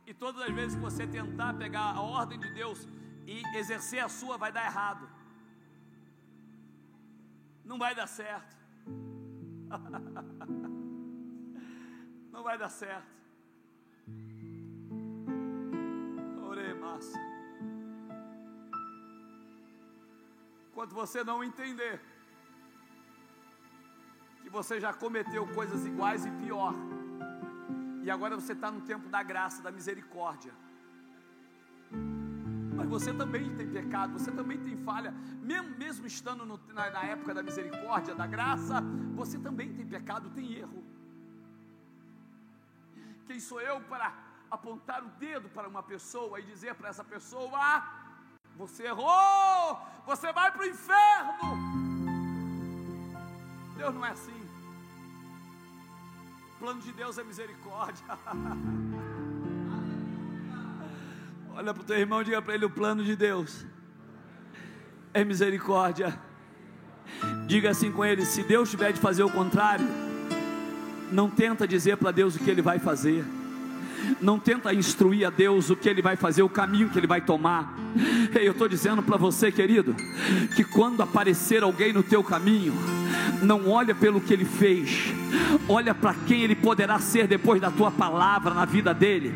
E todas as vezes que você tentar pegar a ordem de Deus e exercer a sua, vai dar errado. Não vai dar certo. *laughs* Não vai dar certo. Orei, massa. Enquanto você não entender você já cometeu coisas iguais e pior, e agora você está no tempo da graça, da misericórdia. Mas você também tem pecado, você também tem falha, mesmo, mesmo estando no, na, na época da misericórdia, da graça, você também tem pecado, tem erro. Quem sou eu para apontar o dedo para uma pessoa e dizer para essa pessoa: ah, você errou, você vai para o inferno? Deus não é assim. Plano de Deus é misericórdia. *laughs* Olha para o teu irmão diga para ele: o plano de Deus é misericórdia. Diga assim com ele: se Deus tiver de fazer o contrário, não tenta dizer para Deus o que ele vai fazer. Não tenta instruir a Deus o que ele vai fazer, o caminho que ele vai tomar. Eu estou dizendo para você, querido, que quando aparecer alguém no teu caminho, não olha pelo que ele fez, olha para quem ele poderá ser depois da tua palavra na vida dele.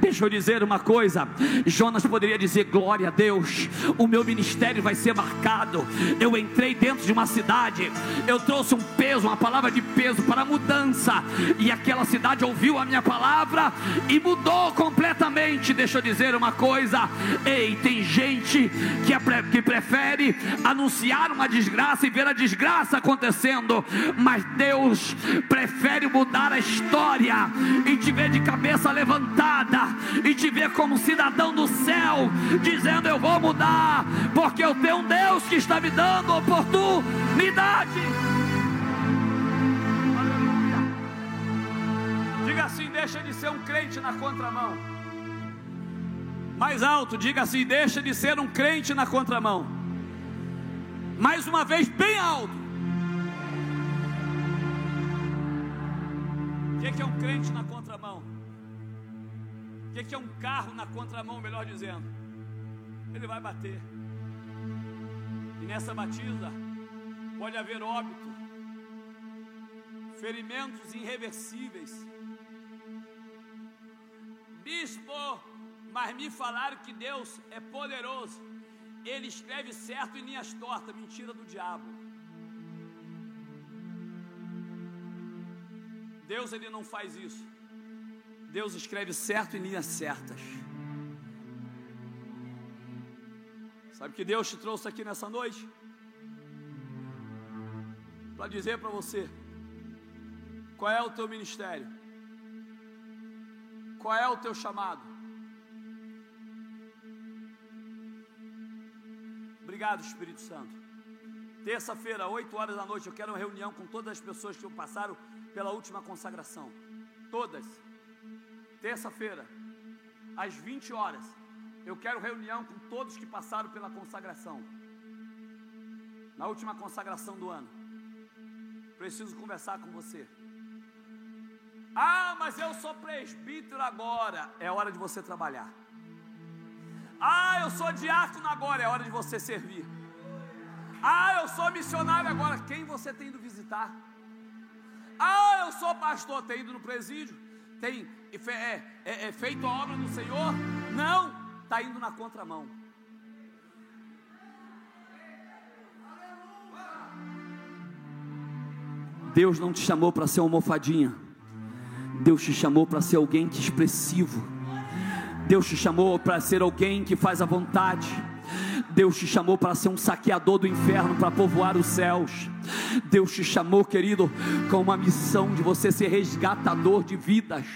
Deixa eu dizer uma coisa: Jonas poderia dizer, glória a Deus, o meu ministério vai ser marcado. Eu entrei dentro de uma cidade, eu trouxe um peso, uma palavra de peso para mudança, e aquela cidade ouviu a minha palavra e mudou completamente. Deixa eu dizer uma coisa: ei, tem gente que, é, que prefere anunciar uma desgraça e ver a desgraça acontecendo, mas Deus prefere mudar a história e te ver de cabeça levantada e te ver como cidadão do céu, dizendo: Eu vou mudar, porque eu tenho um Deus que está me dando oportunidade. Diga assim: deixa de ser um crente na contramão. Mais alto, diga assim: deixa de ser um crente na contramão. Mais uma vez, bem alto. Que é um crente na contramão? O que é um carro na contramão, melhor dizendo? Ele vai bater. E nessa batida pode haver óbito, ferimentos irreversíveis. Bispo, mas me falaram que Deus é poderoso. Ele escreve certo em linhas tortas, mentira do diabo. Deus ele não faz isso. Deus escreve certo em linhas certas. Sabe que Deus te trouxe aqui nessa noite? Para dizer para você qual é o teu ministério, qual é o teu chamado. Obrigado, Espírito Santo. Terça-feira, 8 horas da noite, eu quero uma reunião com todas as pessoas que passaram pela última consagração. Todas. Terça-feira, às 20 horas, eu quero reunião com todos que passaram pela consagração. Na última consagração do ano. Preciso conversar com você. Ah, mas eu sou presbítero agora. É hora de você trabalhar. Ah, eu sou diácono agora. É hora de você servir. Ah, eu sou missionário agora. Quem você tem ido visitar? Ah, eu sou pastor. Tem ido no presídio? Tem é, é, é feito a obra do Senhor? Não, está indo na contramão. Deus não te chamou para ser uma almofadinha. Deus te chamou para ser alguém que é expressivo. Deus te chamou para ser alguém que faz a vontade. Deus te chamou para ser um saqueador do inferno, para povoar os céus. Deus te chamou, querido, com uma missão de você ser resgatador de vidas.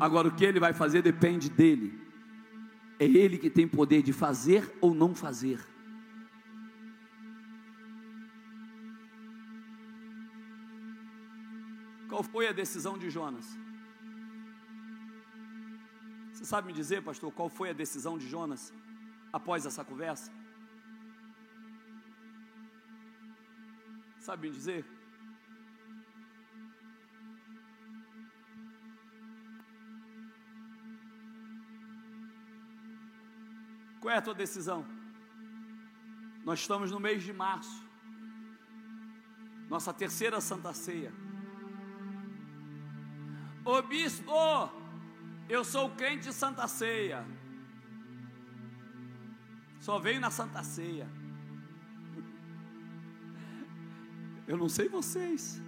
Agora, o que ele vai fazer depende dele. É ele que tem poder de fazer ou não fazer. Qual foi a decisão de Jonas? Você sabe me dizer, pastor, qual foi a decisão de Jonas após essa conversa? Sabe me dizer? Qual é a tua decisão? Nós estamos no mês de março, nossa terceira Santa Ceia. Ô bispo, eu sou crente de Santa Ceia. Só veio na Santa Ceia. Eu não sei vocês.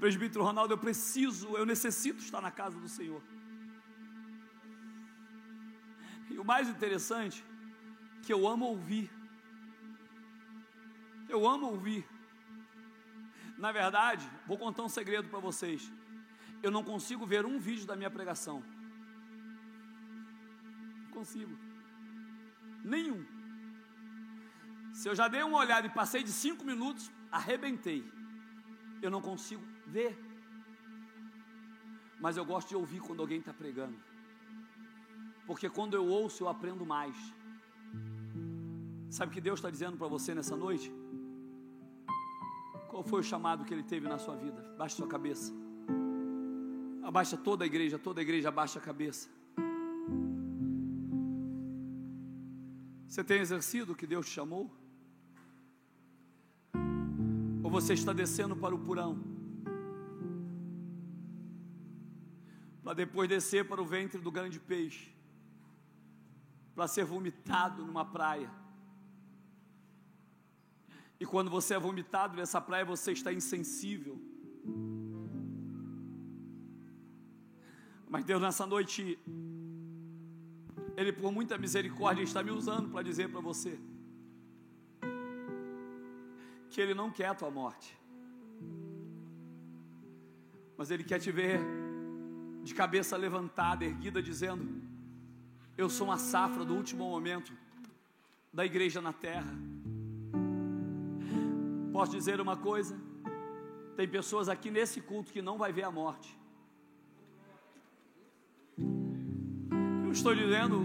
Presbítero Ronaldo, eu preciso, eu necessito estar na casa do Senhor. E o mais interessante, que eu amo ouvir. Eu amo ouvir. Na verdade, vou contar um segredo para vocês. Eu não consigo ver um vídeo da minha pregação. Não consigo. Nenhum. Se eu já dei uma olhada e passei de cinco minutos, arrebentei. Eu não consigo ver. Mas eu gosto de ouvir quando alguém está pregando. Porque quando eu ouço, eu aprendo mais. Sabe o que Deus está dizendo para você nessa noite? Qual foi o chamado que Ele teve na sua vida? Baixe sua cabeça. Abaixa toda a igreja, toda a igreja abaixa a cabeça. Você tem exercido o que Deus te chamou? Ou você está descendo para o purão? Para depois descer para o ventre do grande peixe? Para ser vomitado numa praia? E quando você é vomitado nessa praia, você está insensível. Mas Deus, nessa noite, Ele, por muita misericórdia, está me usando para dizer para você que Ele não quer a tua morte, mas Ele quer te ver de cabeça levantada, erguida, dizendo: Eu sou uma safra do último momento da igreja na terra. Posso dizer uma coisa? Tem pessoas aqui nesse culto que não vai ver a morte. Estou dizendo,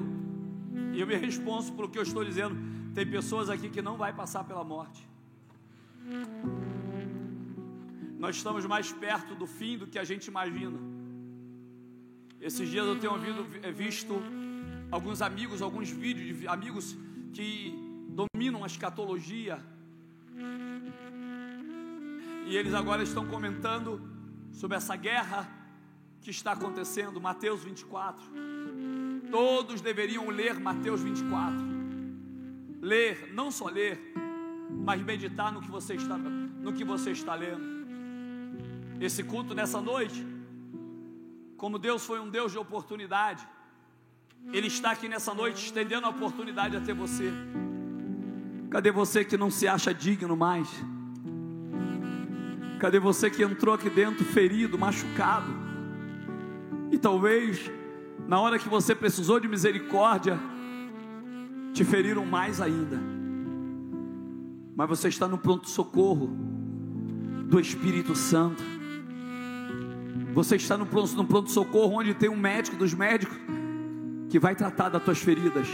e eu me respondo pelo que eu estou dizendo. Tem pessoas aqui que não vai passar pela morte. Nós estamos mais perto do fim do que a gente imagina. Esses dias eu tenho ouvido, eh, visto alguns amigos, alguns vídeos de amigos que dominam a escatologia. E eles agora estão comentando sobre essa guerra que está acontecendo, Mateus 24. Todos deveriam ler Mateus 24. Ler, não só ler, mas meditar no que você está, no que você está lendo. Esse culto nessa noite, como Deus foi um Deus de oportunidade, Ele está aqui nessa noite estendendo a oportunidade até você. Cadê você que não se acha digno mais? Cadê você que entrou aqui dentro ferido, machucado? E talvez, na hora que você precisou de misericórdia, te feriram mais ainda. Mas você está no pronto-socorro do Espírito Santo. Você está no pronto-socorro onde tem um médico dos médicos que vai tratar das tuas feridas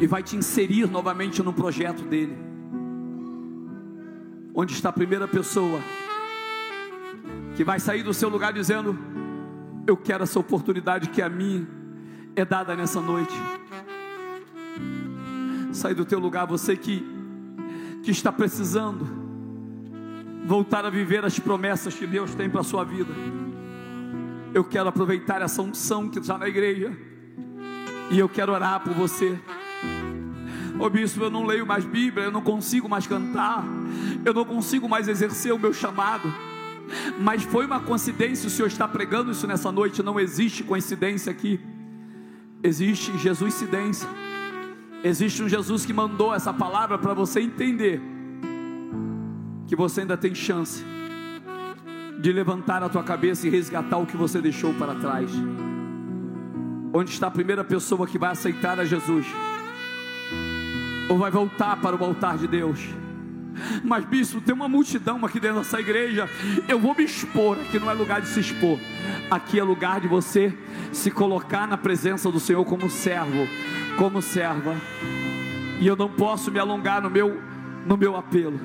e vai te inserir novamente no projeto dele. Onde está a primeira pessoa que vai sair do seu lugar dizendo: Eu quero essa oportunidade que a mim é dada nessa noite. Sai do teu lugar, você que, que está precisando voltar a viver as promessas que Deus tem para a sua vida. Eu quero aproveitar essa unção que está na igreja e eu quero orar por você. Ô bispo, eu não leio mais Bíblia, eu não consigo mais cantar, eu não consigo mais exercer o meu chamado. Mas foi uma coincidência, o Senhor está pregando isso nessa noite, não existe coincidência aqui. Existe Jesuscidência. Existe um Jesus que mandou essa palavra para você entender que você ainda tem chance de levantar a tua cabeça e resgatar o que você deixou para trás. Onde está a primeira pessoa que vai aceitar a Jesus? ou vai voltar para o altar de Deus. Mas, bispo, tem uma multidão aqui dentro dessa igreja. Eu vou me expor. Aqui não é lugar de se expor. Aqui é lugar de você se colocar na presença do Senhor como servo, como serva. E eu não posso me alongar no meu, no meu apelo.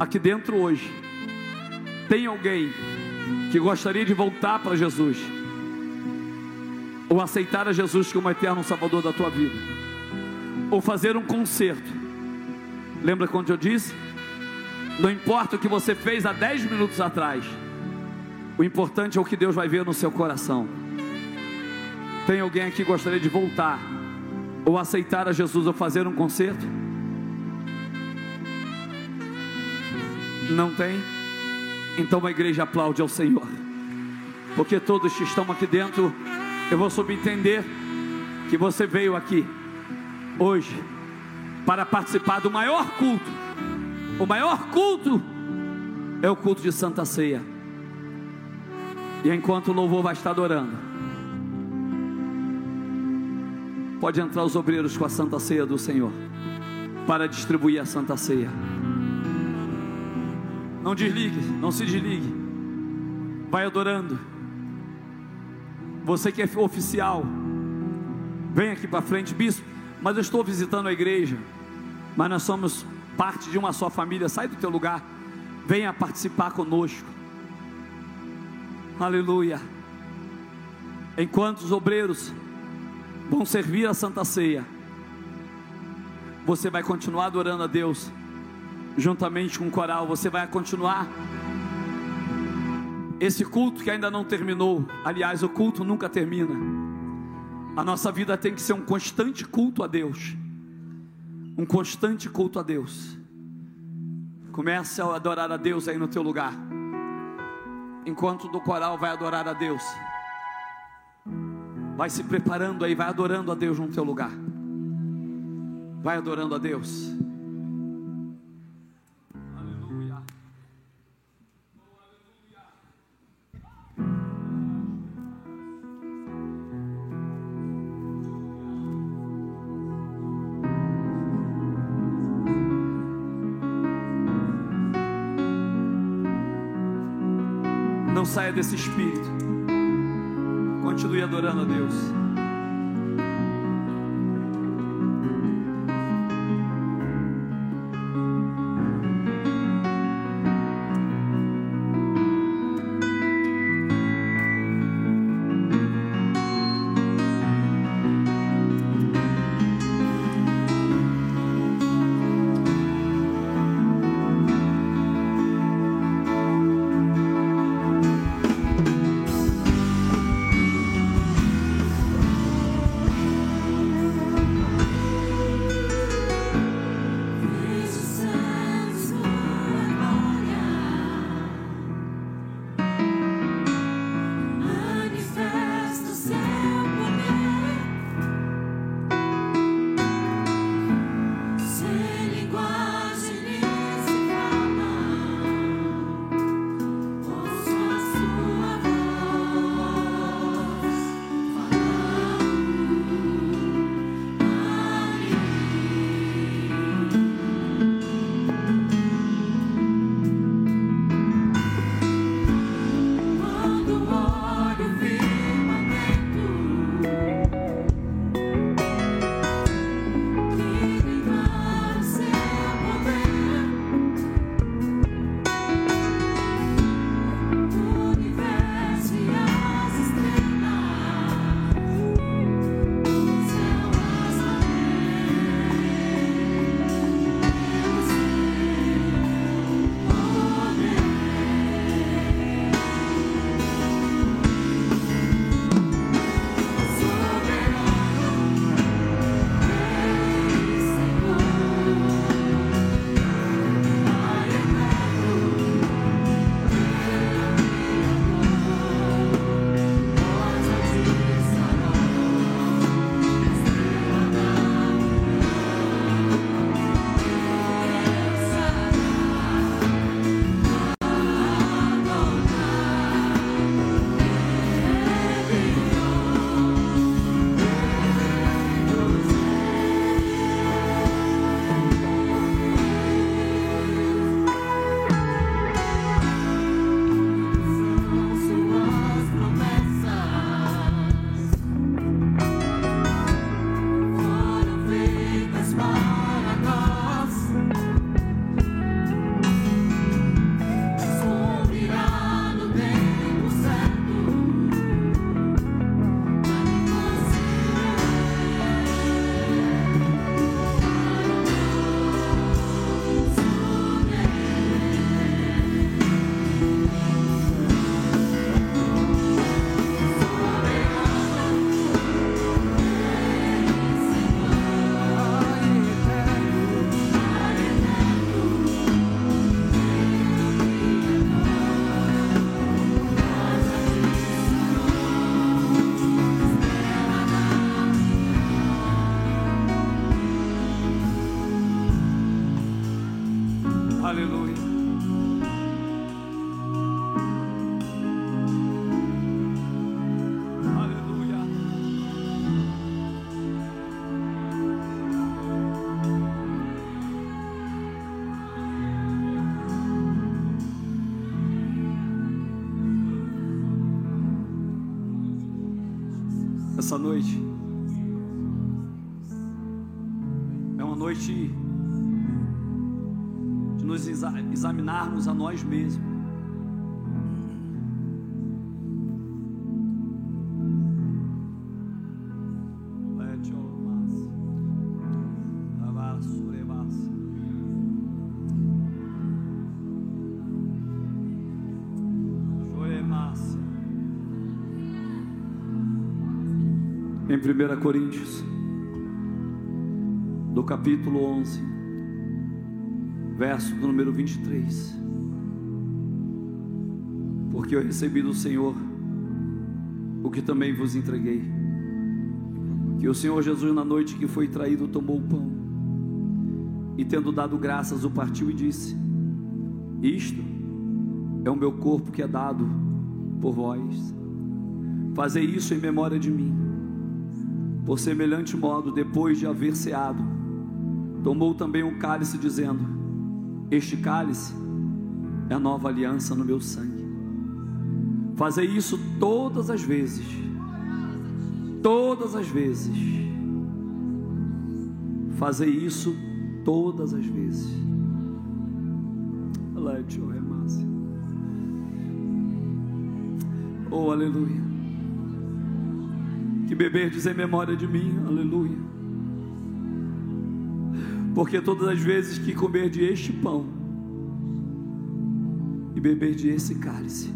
Aqui dentro hoje, tem alguém que gostaria de voltar para Jesus, ou aceitar a Jesus como eterno Salvador da tua vida ou fazer um concerto. Lembra quando eu disse? Não importa o que você fez há 10 minutos atrás, o importante é o que Deus vai ver no seu coração. Tem alguém aqui que gostaria de voltar ou aceitar a Jesus ou fazer um concerto? Não tem? Então a igreja aplaude ao Senhor, porque todos que estão aqui dentro, eu vou subentender que você veio aqui hoje para participar do maior culto. O maior culto é o culto de Santa Ceia. E enquanto o louvor vai estar adorando, pode entrar os obreiros com a Santa Ceia do Senhor para distribuir a Santa Ceia. Não desligue, não se desligue. Vai adorando. Você que é oficial, vem aqui para frente, bispo. Mas eu estou visitando a igreja. Mas nós somos parte de uma só família. Sai do teu lugar. Venha participar conosco. Aleluia. Enquanto os obreiros vão servir a Santa Ceia, você vai continuar adorando a Deus juntamente com o coral, você vai continuar esse culto que ainda não terminou. Aliás, o culto nunca termina. A nossa vida tem que ser um constante culto a Deus. Um constante culto a Deus. Comece a adorar a Deus aí no teu lugar. Enquanto do coral vai adorar a Deus. Vai se preparando aí, vai adorando a Deus no teu lugar. Vai adorando a Deus. Saia desse espírito. Continue adorando a Deus. Noite é uma noite de nos examinarmos a nós mesmos. Em 1 Coríntios, do capítulo 11, verso número 23. Porque eu recebi do Senhor o que também vos entreguei. Que o Senhor Jesus, na noite que foi traído, tomou o pão e, tendo dado graças, o partiu e disse: Isto é o meu corpo que é dado por vós. Fazei isso em memória de mim. Por semelhante modo, depois de haver ceado, tomou também um cálice, dizendo: Este cálice é a nova aliança no meu sangue. Fazei isso todas as vezes, todas as vezes. Fazei isso todas as vezes. Oh, aleluia que beberdes em memória de mim, aleluia. Porque todas as vezes que comer de este pão e beber de esse cálice,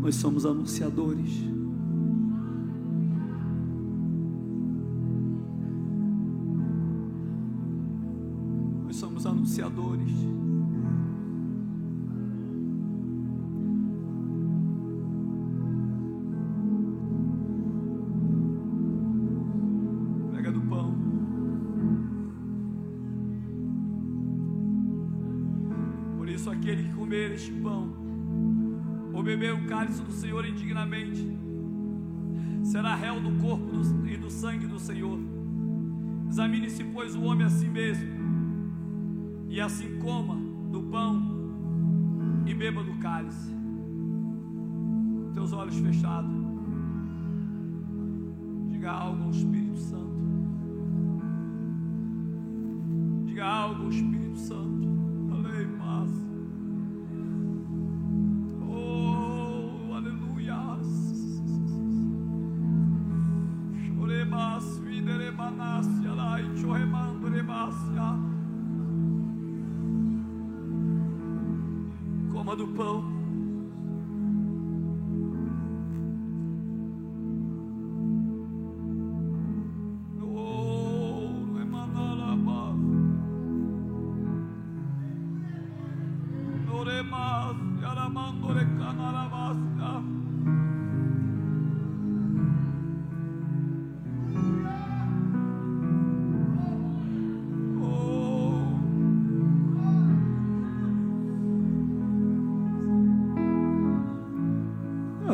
nós somos anunciadores. Nós somos anunciadores. Este pão, ou beber o cálice do Senhor indignamente, será réu do corpo e do sangue do Senhor. Examine-se, pois, o homem a si mesmo, e assim coma do pão e beba do cálice. Teus olhos fechados, diga algo ao Espírito Santo. Diga algo ao Espírito Santo. do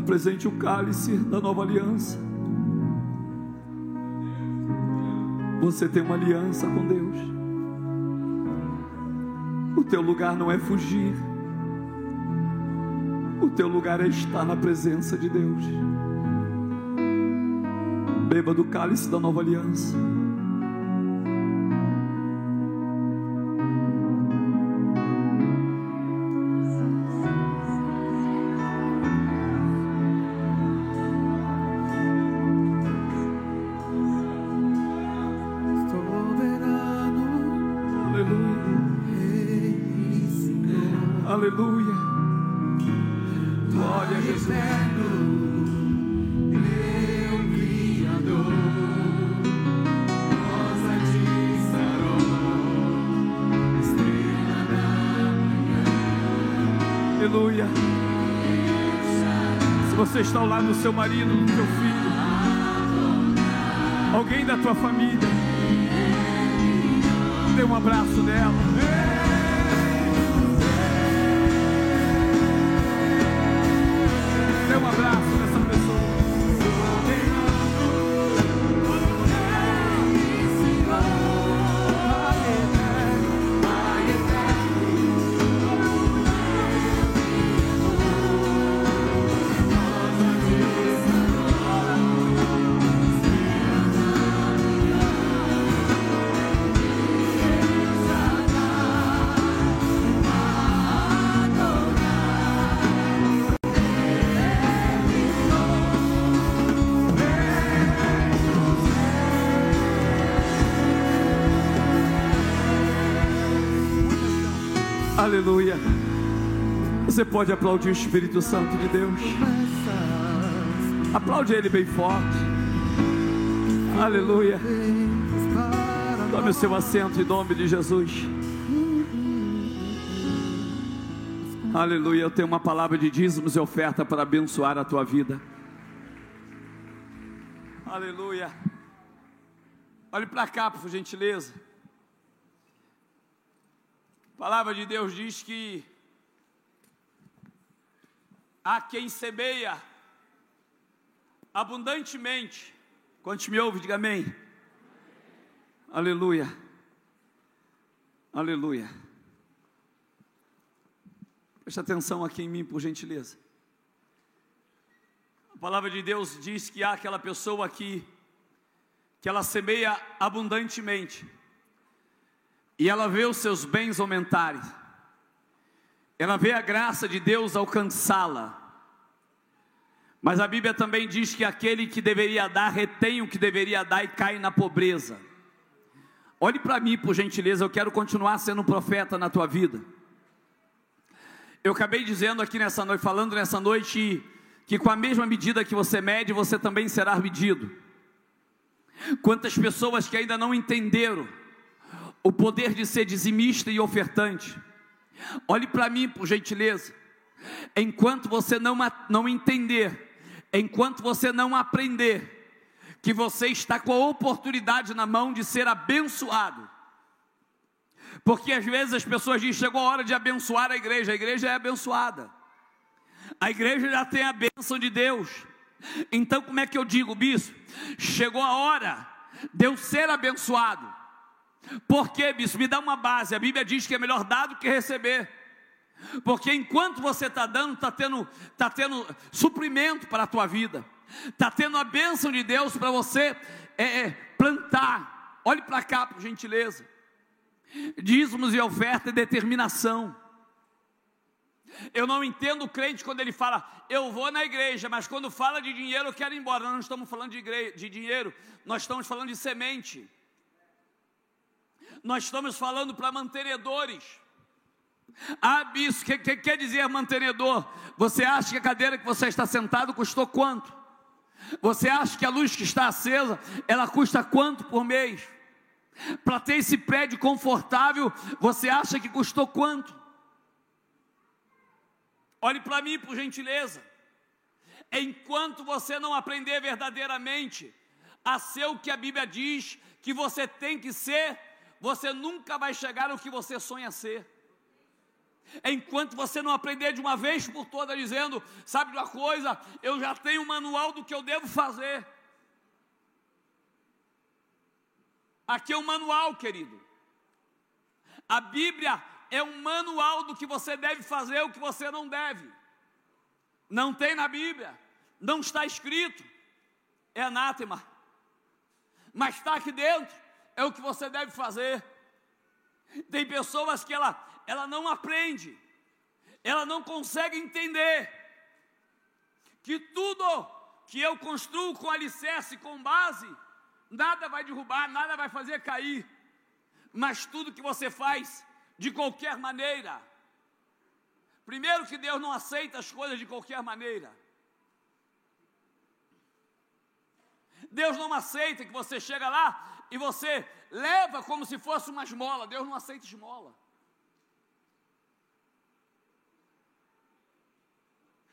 apresente o cálice da nova aliança. Você tem uma aliança com Deus. O teu lugar não é fugir. O teu lugar é estar na presença de Deus. Beba do cálice da nova aliança. Ao lado do seu marido, do teu filho, alguém da tua família. Dê um abraço nela. Você pode aplaudir o Espírito Santo de Deus. Aplaude Ele bem forte. Aleluia. Tome o seu assento em nome de Jesus. Aleluia. Eu tenho uma palavra de dízimos e oferta para abençoar a tua vida. Aleluia. Olhe para cá, por gentileza. A palavra de Deus diz que há quem semeia abundantemente. Quantos me ouve, diga amém. Aleluia. Aleluia. Preste atenção aqui em mim, por gentileza. A palavra de Deus diz que há aquela pessoa aqui que ela semeia abundantemente e ela vê os seus bens aumentarem, ela vê a graça de Deus alcançá-la. Mas a Bíblia também diz que aquele que deveria dar retém o que deveria dar e cai na pobreza. Olhe para mim, por gentileza, eu quero continuar sendo um profeta na tua vida. Eu acabei dizendo aqui nessa noite, falando nessa noite, que com a mesma medida que você mede, você também será medido. Quantas pessoas que ainda não entenderam o poder de ser dizimista e ofertante. Olhe para mim, por gentileza. Enquanto você não, não entender, enquanto você não aprender, que você está com a oportunidade na mão de ser abençoado. Porque às vezes as pessoas dizem: chegou a hora de abençoar a igreja, a igreja é abençoada, a igreja já tem a bênção de Deus. Então, como é que eu digo, bispo? Chegou a hora de eu ser abençoado. Por quê, bispo? Me dá uma base. A Bíblia diz que é melhor dar do que receber. Porque enquanto você está dando, está tendo, tá tendo suprimento para a tua vida, está tendo a bênção de Deus para você é, é, plantar. Olhe para cá, por gentileza. Dízimos e oferta e determinação. Eu não entendo o crente quando ele fala, eu vou na igreja, mas quando fala de dinheiro eu quero ir embora. Nós não estamos falando de, igreja, de dinheiro, nós estamos falando de semente nós estamos falando para mantenedores. Ah, bispo, o que, que, quer dizer mantenedor? Você acha que a cadeira que você está sentado custou quanto? Você acha que a luz que está acesa, ela custa quanto por mês? Para ter esse prédio confortável, você acha que custou quanto? Olhe para mim, por gentileza. Enquanto você não aprender verdadeiramente a ser o que a Bíblia diz que você tem que ser, você nunca vai chegar ao que você sonha ser. Enquanto você não aprender de uma vez por todas, dizendo, sabe de uma coisa, eu já tenho um manual do que eu devo fazer. Aqui é um manual, querido. A Bíblia é um manual do que você deve fazer, o que você não deve. Não tem na Bíblia, não está escrito, é anátema. Mas está aqui dentro é o que você deve fazer. Tem pessoas que ela, ela não aprende, ela não consegue entender que tudo que eu construo com alicerce, com base, nada vai derrubar, nada vai fazer cair, mas tudo que você faz de qualquer maneira. Primeiro que Deus não aceita as coisas de qualquer maneira. Deus não aceita que você chega lá e você leva como se fosse uma esmola. Deus não aceita esmola.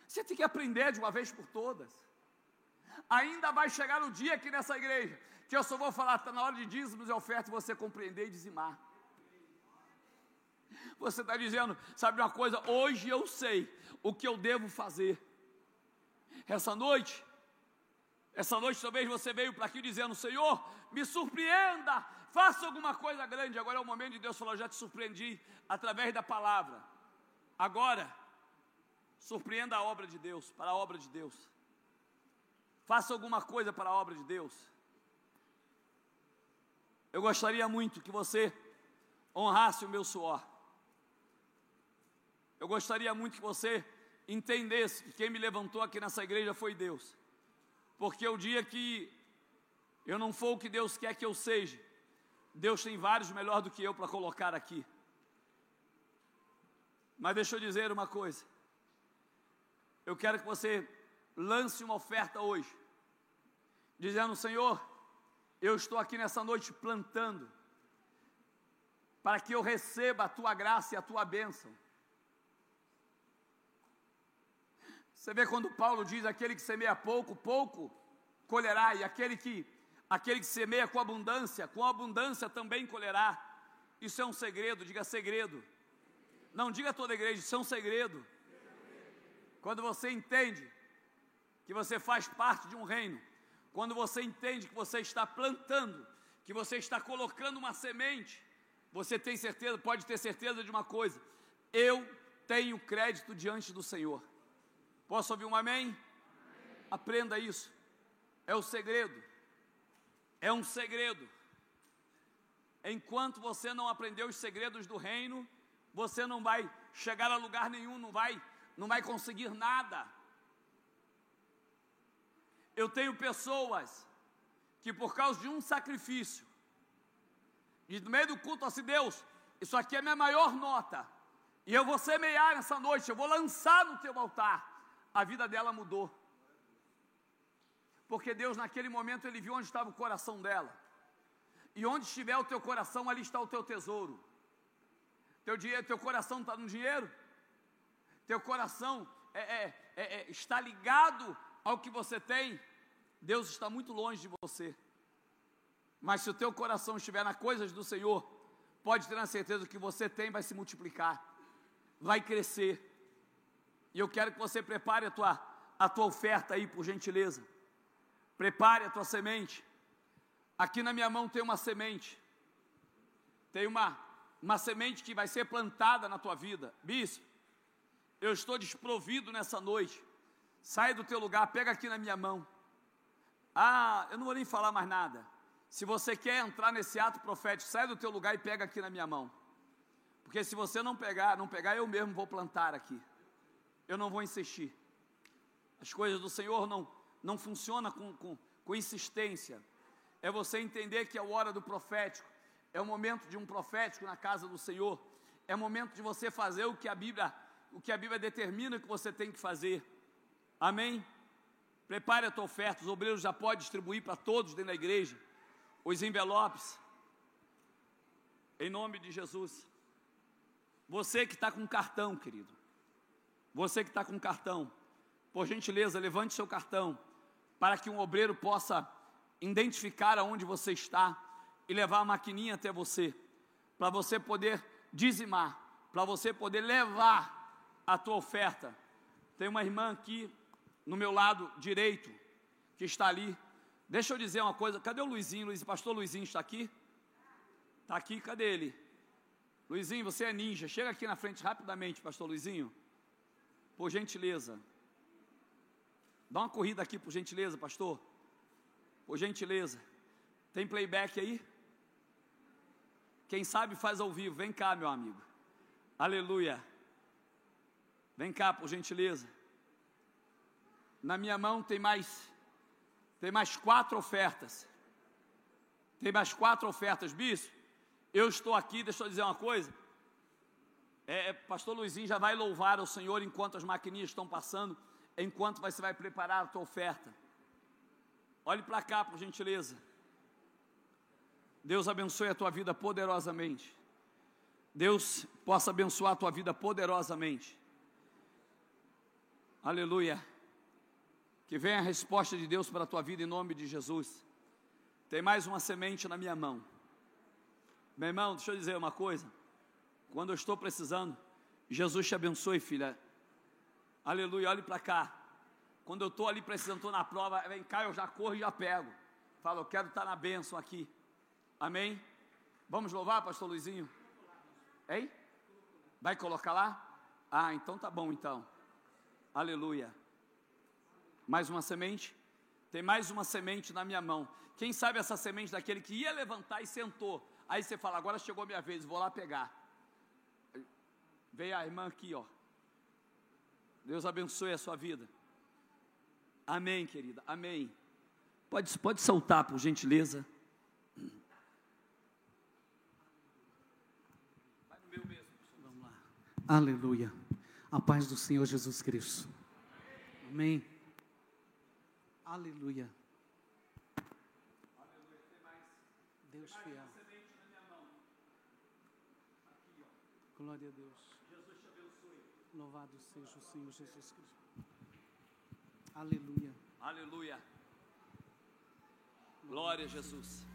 Você tem que aprender de uma vez por todas. Ainda vai chegar o dia aqui nessa igreja que eu só vou falar, está na hora de dízimos e oferta e você compreender e dizimar. Você está dizendo, sabe uma coisa? Hoje eu sei o que eu devo fazer. Essa noite, essa noite talvez você veio para aqui dizendo: Senhor, me surpreenda, faça alguma coisa grande. Agora é o momento de Deus falar: Já te surpreendi através da palavra. Agora, surpreenda a obra de Deus, para a obra de Deus. Faça alguma coisa para a obra de Deus. Eu gostaria muito que você honrasse o meu suor. Eu gostaria muito que você entendesse que quem me levantou aqui nessa igreja foi Deus. Porque o dia que eu não for o que Deus quer que eu seja, Deus tem vários melhor do que eu para colocar aqui. Mas deixa eu dizer uma coisa. Eu quero que você lance uma oferta hoje, dizendo: Senhor, eu estou aqui nessa noite plantando, para que eu receba a tua graça e a tua bênção. Você vê quando Paulo diz: aquele que semeia pouco, pouco colherá, e aquele que, aquele que semeia com abundância, com abundância também colherá. Isso é um segredo, diga segredo. Não diga toda a igreja, isso é um segredo. Quando você entende que você faz parte de um reino, quando você entende que você está plantando, que você está colocando uma semente, você tem certeza, pode ter certeza de uma coisa: eu tenho crédito diante do Senhor. Posso ouvir um amém? amém? Aprenda isso. É o segredo. É um segredo. Enquanto você não aprender os segredos do reino, você não vai chegar a lugar nenhum, não vai, não vai conseguir nada. Eu tenho pessoas que por causa de um sacrifício, e no meio do culto assim, Deus, isso aqui é minha maior nota, e eu vou semear nessa noite, eu vou lançar no teu altar a vida dela mudou. Porque Deus, naquele momento, Ele viu onde estava o coração dela. E onde estiver o teu coração, ali está o teu tesouro. Teu, dinheiro, teu coração está no dinheiro? Teu coração é, é, é, é, está ligado ao que você tem? Deus está muito longe de você. Mas se o teu coração estiver nas coisas do Senhor, pode ter a certeza que você tem vai se multiplicar, vai crescer. E eu quero que você prepare a tua, a tua oferta aí, por gentileza. Prepare a tua semente. Aqui na minha mão tem uma semente. Tem uma, uma semente que vai ser plantada na tua vida. Bispo, eu estou desprovido nessa noite. Sai do teu lugar, pega aqui na minha mão. Ah, eu não vou nem falar mais nada. Se você quer entrar nesse ato profético, sai do teu lugar e pega aqui na minha mão. Porque se você não pegar, não pegar, eu mesmo vou plantar aqui eu não vou insistir. As coisas do Senhor não, não funcionam com, com, com insistência. É você entender que é a hora do profético, é o momento de um profético na casa do Senhor, é o momento de você fazer o que a Bíblia, o que a Bíblia determina que você tem que fazer. Amém? Prepare a tua oferta, os obreiros já podem distribuir para todos dentro da igreja os envelopes. Em nome de Jesus. Você que está com cartão, querido. Você que está com cartão, por gentileza, levante seu cartão, para que um obreiro possa identificar aonde você está e levar a maquininha até você, para você poder dizimar, para você poder levar a tua oferta. Tem uma irmã aqui no meu lado direito que está ali. Deixa eu dizer uma coisa, cadê o Luizinho? Luiz, pastor Luizinho está aqui? Está aqui, cadê ele? Luizinho, você é ninja. Chega aqui na frente rapidamente, pastor Luizinho. Por gentileza. Dá uma corrida aqui, por gentileza, pastor. Por gentileza. Tem playback aí? Quem sabe faz ao vivo. Vem cá, meu amigo. Aleluia. Vem cá, por gentileza. Na minha mão tem mais tem mais quatro ofertas. Tem mais quatro ofertas, bispo. Eu estou aqui, deixa eu dizer uma coisa. É, é, pastor Luizinho já vai louvar o Senhor enquanto as maquininhas estão passando, enquanto você vai preparar a tua oferta. Olhe para cá, por gentileza. Deus abençoe a tua vida poderosamente. Deus possa abençoar a tua vida poderosamente. Aleluia. Que venha a resposta de Deus para a tua vida em nome de Jesus. Tem mais uma semente na minha mão. Meu irmão, deixa eu dizer uma coisa. Quando eu estou precisando, Jesus te abençoe, filha. Aleluia, olhe para cá. Quando eu estou ali precisando, estou na prova, vem cá, eu já corro e já pego. Falo, eu quero estar na bênção aqui. Amém? Vamos louvar, pastor Luizinho? Hein? Vai colocar lá? Ah, então tá bom então. Aleluia. Mais uma semente? Tem mais uma semente na minha mão. Quem sabe essa semente daquele que ia levantar e sentou. Aí você fala, agora chegou a minha vez, vou lá pegar. Veio a irmã aqui, ó. Deus abençoe a sua vida. Amém, querida. Amém. Pode, pode soltar, por gentileza. Vai no meu mesmo. Vamos lá. Aleluia. A paz do Senhor Jesus Cristo. Amém. Aleluia. Deus fiel. Glória a Deus. Louvado seja o Senhor Jesus Cristo. Aleluia. Aleluia. Glória a Jesus.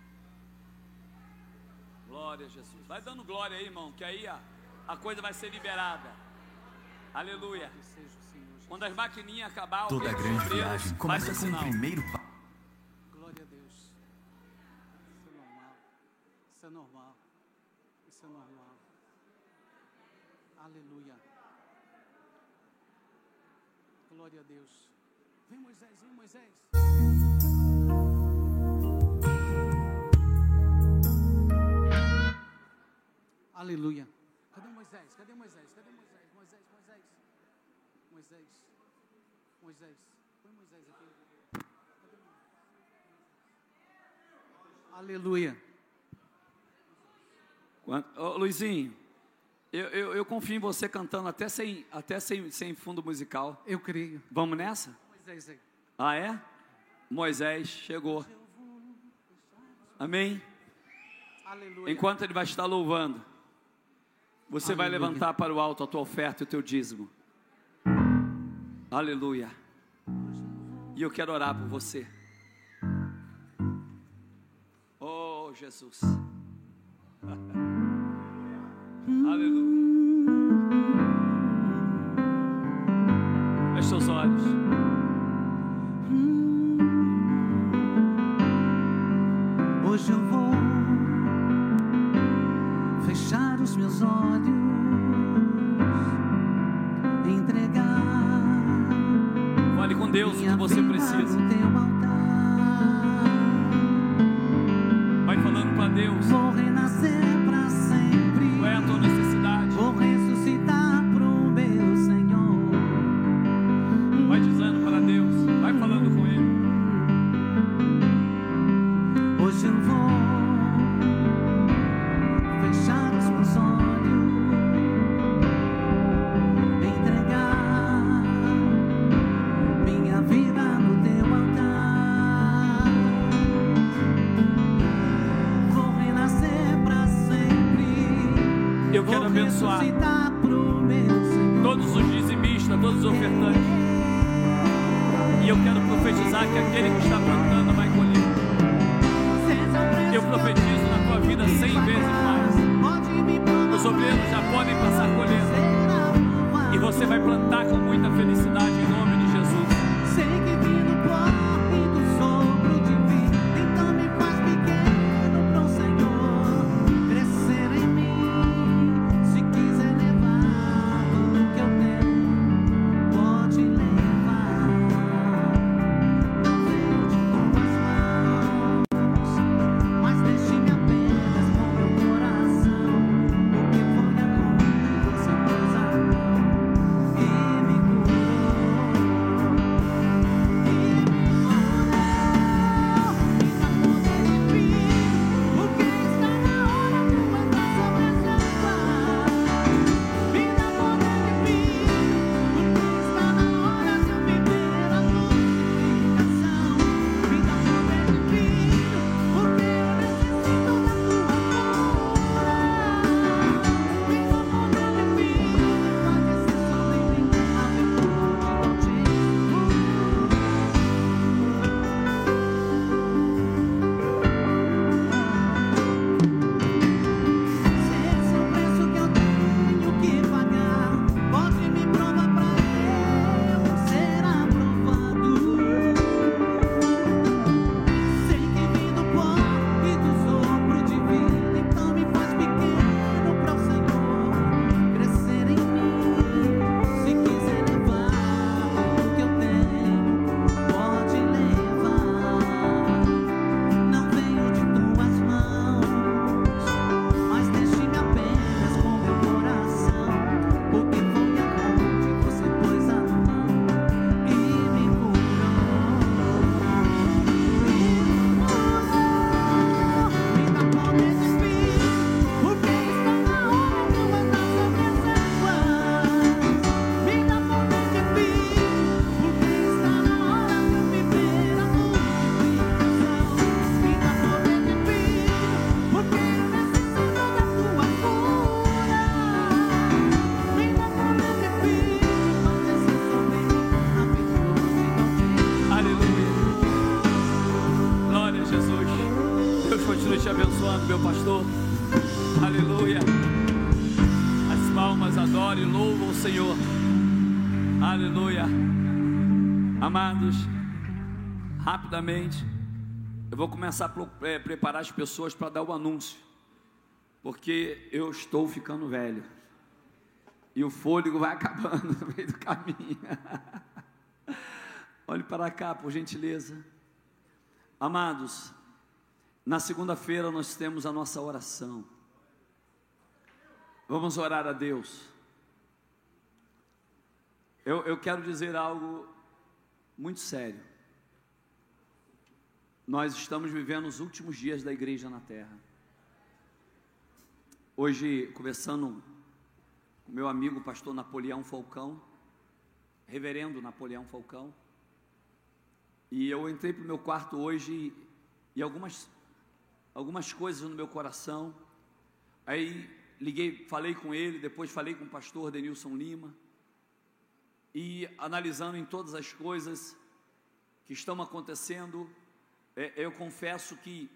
Glória a Jesus. Vai dando glória aí, irmão, que aí a, a coisa vai ser liberada. Aleluia. Quando as maquininhas acabar, toda grande viagem começa com o primeiro passo. Glória a Deus. Isso é normal. Isso é normal. Isso é normal. Aleluia. Glória a Deus. Vem Moisés, vem Moisés. Aleluia. Cadê Moisés? Cadê Moisés? Cadê Moisés? Moisés, Moisés. Moisés. Moisés. Põe Moisés aqui. Aleluia. Ô, Luizinho, eu, eu, eu, confio em você cantando até, sem, até sem, sem fundo musical. Eu creio. Vamos nessa? Moisés aí. Ah, é? Moisés chegou. Amém? Aleluia. Enquanto ele vai estar louvando, você Aleluia. vai levantar para o alto a tua oferta e o teu dízimo. Aleluia. E eu quero orar por você. Oh, Jesus. *laughs* Aleluia. Feche seus olhos. Hoje eu vou fechar os meus olhos, entregar. Fale com Deus o que você precisa. Eu vou começar a é, preparar as pessoas para dar o anúncio, porque eu estou ficando velho e o fôlego vai *laughs* acabando no meio do caminho. *laughs* Olhe para cá, por gentileza. Amados, na segunda-feira nós temos a nossa oração. Vamos orar a Deus. Eu, eu quero dizer algo muito sério. Nós estamos vivendo os últimos dias da igreja na terra. Hoje, conversando com meu amigo pastor Napoleão Falcão, reverendo Napoleão Falcão, e eu entrei para o meu quarto hoje e algumas, algumas coisas no meu coração. Aí liguei, falei com ele, depois falei com o pastor Denilson Lima. E analisando em todas as coisas que estão acontecendo, é, eu confesso que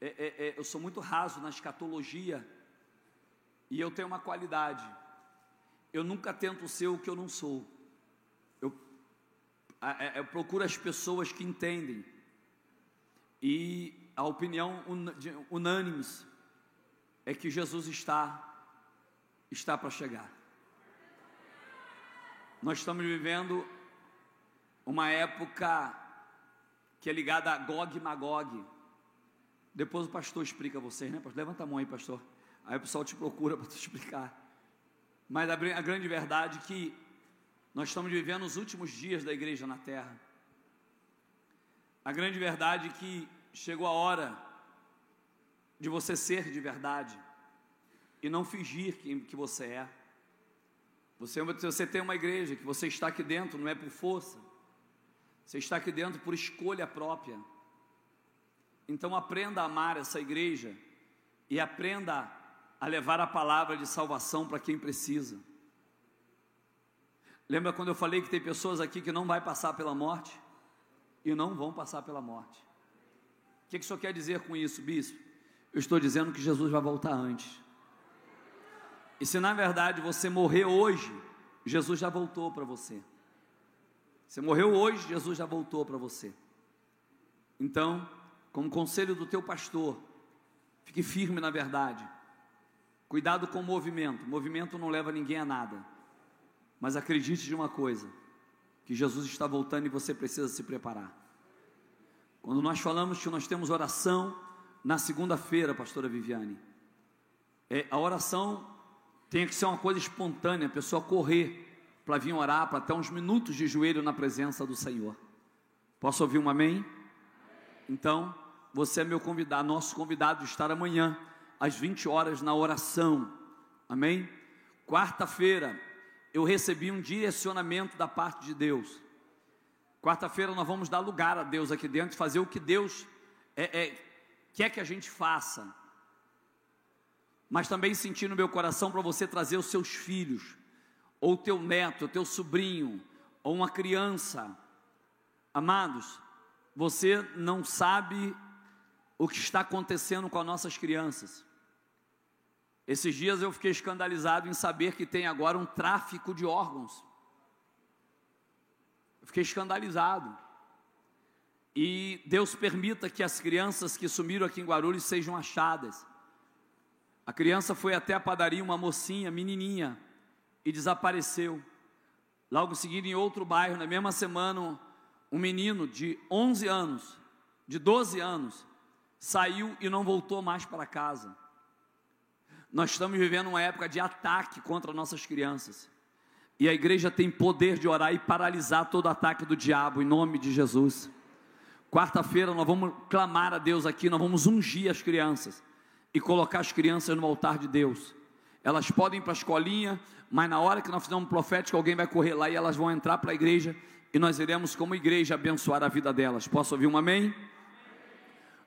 é, é, é eu sou muito raso na escatologia e eu tenho uma qualidade. Eu nunca tento ser o que eu não sou. É, eu procuro as pessoas que entendem. E a opinião unânime é que Jesus está está para chegar. Nós estamos vivendo uma época que é ligada a Gog e Magog. Depois o pastor explica a vocês, né? Levanta a mão aí, pastor. Aí o pessoal te procura *laughs* para te explicar. Mas a, a grande verdade é que nós estamos vivendo os últimos dias da igreja na terra. A grande verdade é que chegou a hora de você ser de verdade e não fingir que, que você é. Você, você tem uma igreja que você está aqui dentro, não é por força, você está aqui dentro por escolha própria. Então aprenda a amar essa igreja e aprenda a levar a palavra de salvação para quem precisa. Lembra quando eu falei que tem pessoas aqui que não vai passar pela morte? E não vão passar pela morte. O que, que o senhor quer dizer com isso, bispo? Eu estou dizendo que Jesus vai voltar antes. E se na verdade você morrer hoje, Jesus já voltou para você. Você morreu hoje, Jesus já voltou para você. Então, como conselho do teu pastor, fique firme na verdade. Cuidado com o movimento. O movimento não leva ninguém a nada. Mas acredite de uma coisa: que Jesus está voltando e você precisa se preparar. Quando nós falamos que nós temos oração na segunda-feira, pastora Viviane, é, a oração tem que ser uma coisa espontânea, a pessoa correr para vir orar, para ter uns minutos de joelho na presença do Senhor. Posso ouvir um amém? Então, você é meu convidado, nosso convidado de estar amanhã, às 20 horas, na oração. Amém? Quarta-feira, eu recebi um direcionamento da parte de Deus. Quarta-feira nós vamos dar lugar a Deus aqui dentro, fazer o que Deus é, é, quer que a gente faça. Mas também senti no meu coração para você trazer os seus filhos, ou teu neto, teu sobrinho, ou uma criança. Amados, você não sabe o que está acontecendo com as nossas crianças. Esses dias eu fiquei escandalizado em saber que tem agora um tráfico de órgãos. Eu fiquei escandalizado. E Deus permita que as crianças que sumiram aqui em Guarulhos sejam achadas. A criança foi até a padaria, uma mocinha, menininha, e desapareceu. Logo em seguida, em outro bairro, na mesma semana, um menino de 11 anos, de 12 anos, saiu e não voltou mais para casa. Nós estamos vivendo uma época de ataque contra nossas crianças. E a igreja tem poder de orar e paralisar todo ataque do diabo em nome de Jesus. Quarta-feira nós vamos clamar a Deus aqui, nós vamos ungir as crianças e colocar as crianças no altar de Deus. Elas podem ir para a escolinha, mas na hora que nós fizermos um profético, alguém vai correr lá e elas vão entrar para a igreja e nós iremos, como igreja, abençoar a vida delas. Posso ouvir um amém?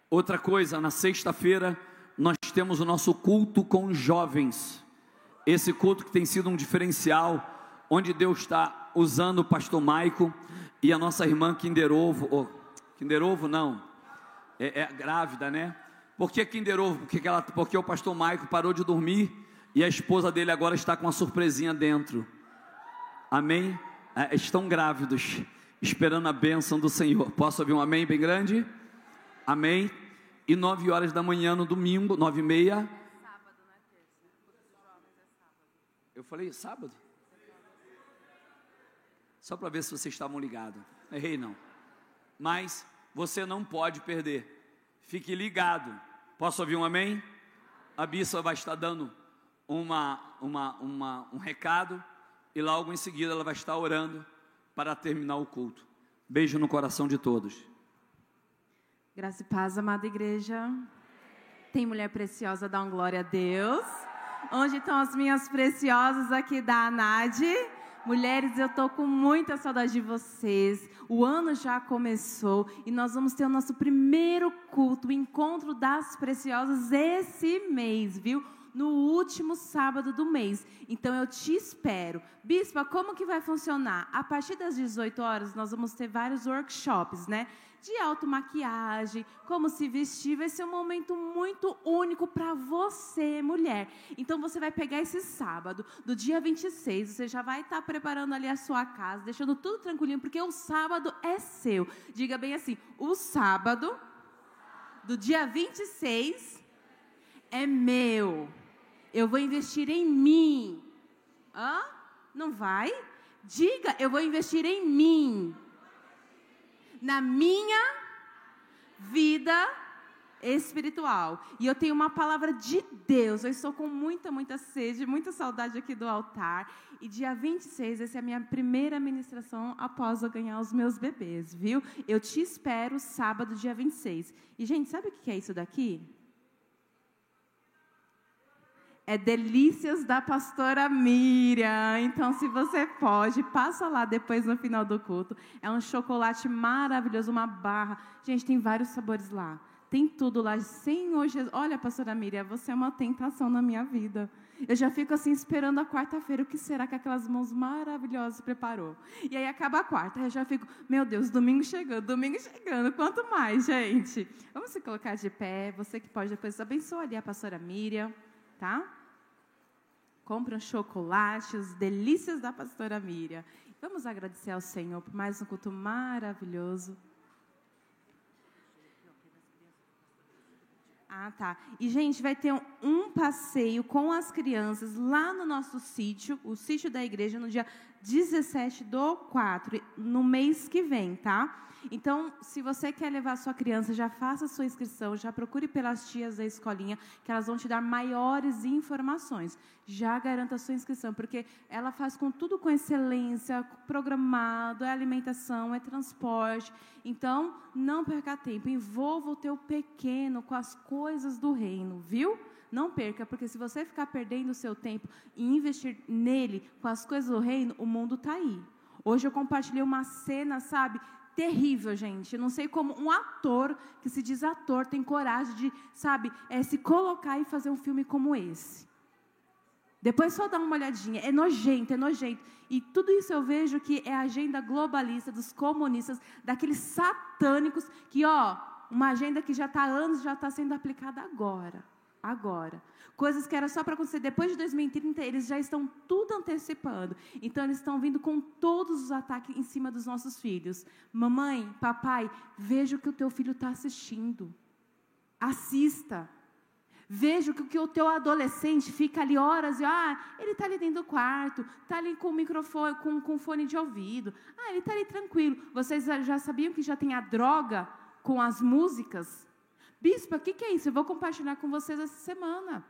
Outra coisa, na sexta-feira nós temos o nosso culto com jovens. Esse culto que tem sido um diferencial, onde Deus está usando o pastor Maico e a nossa irmã Kinderovo, oh, Kinderovo não, é, é grávida, né? Por que Kinder Ovo? Porque, ela, porque o pastor Maico parou de dormir e a esposa dele agora está com uma surpresinha dentro. Amém? É, estão grávidos, esperando a bênção do Senhor. Posso ouvir um amém bem grande? Amém? E nove horas da manhã no domingo, nove e meia. Eu falei sábado? Só para ver se vocês estavam ligados. Errei não. Mas você não pode perder. Fique ligado. Posso ouvir um amém? A Bissa vai estar dando uma, uma, uma, um recado e logo em seguida ela vai estar orando para terminar o culto. Beijo no coração de todos. Graça e paz, amada igreja. Tem mulher preciosa, dá um glória a Deus. Onde estão as minhas preciosas aqui da ANAD? Mulheres, eu estou com muita saudade de vocês. O ano já começou e nós vamos ter o nosso primeiro culto, o encontro das preciosas esse mês, viu? No último sábado do mês. Então eu te espero. Bispa, como que vai funcionar? A partir das 18 horas nós vamos ter vários workshops, né? de automaquiagem, como se vestir, vai ser um momento muito único para você, mulher. Então você vai pegar esse sábado, do dia 26, você já vai estar tá preparando ali a sua casa, deixando tudo tranquilinho, porque o sábado é seu. Diga bem assim: o sábado do dia 26 é meu. Eu vou investir em mim. Hã? Não vai? Diga, eu vou investir em mim na minha vida espiritual. E eu tenho uma palavra de Deus. Eu estou com muita, muita sede, muita saudade aqui do altar. E dia 26, essa é a minha primeira ministração após eu ganhar os meus bebês, viu? Eu te espero sábado, dia 26. E, gente, sabe o que é isso daqui? É Delícias da Pastora Miriam. Então, se você pode, passa lá depois no final do culto. É um chocolate maravilhoso, uma barra. Gente, tem vários sabores lá. Tem tudo lá. Senhor Jesus. Olha, Pastora Miriam, você é uma tentação na minha vida. Eu já fico assim esperando a quarta-feira. O que será que aquelas mãos maravilhosas preparou? E aí acaba a quarta. Eu já fico, meu Deus, domingo chegando, domingo chegando. Quanto mais, gente? Vamos se colocar de pé. Você que pode depois abençoar ali a pastora Miriam tá? Compre um chocolate, as delícias da pastora Miriam. Vamos agradecer ao Senhor por mais um culto maravilhoso. Ah, tá. E, gente, vai ter um, passeio com as crianças lá no nosso sítio, o sítio da igreja, no dia 17 do 4, no mês que vem, tá? Então, se você quer levar sua criança, já faça sua inscrição, já procure pelas tias da escolinha, que elas vão te dar maiores informações. Já garanta a sua inscrição, porque ela faz com tudo com excelência, programado, é alimentação, é transporte. Então, não perca tempo, envolva o teu pequeno com as coisas do reino, viu? Não perca, porque se você ficar perdendo o seu tempo e investir nele com as coisas do reino, o mundo está aí. Hoje eu compartilhei uma cena, sabe, terrível, gente. Não sei como um ator que se diz ator tem coragem de, sabe, é, se colocar e fazer um filme como esse. Depois só dá uma olhadinha. É nojento, é nojento. E tudo isso eu vejo que é a agenda globalista dos comunistas, daqueles satânicos que, ó, uma agenda que já está há anos, já está sendo aplicada agora agora. Coisas que era só para acontecer depois de 2030, eles já estão tudo antecipando. Então, eles estão vindo com todos os ataques em cima dos nossos filhos. Mamãe, papai, veja o que o teu filho está assistindo. Assista. Veja que, que o teu adolescente fica ali horas e, ah, ele está ali dentro do quarto, está ali com o microfone, com, com fone de ouvido. Ah, ele está ali tranquilo. Vocês já sabiam que já tem a droga com as músicas? Bispa, o que, que é isso? Eu vou compartilhar com vocês essa semana.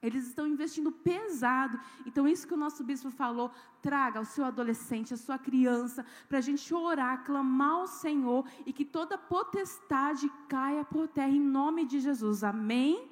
Eles estão investindo pesado. Então, isso que o nosso bispo falou, traga o seu adolescente, a sua criança, para a gente orar, clamar ao Senhor e que toda potestade caia por terra em nome de Jesus. Amém?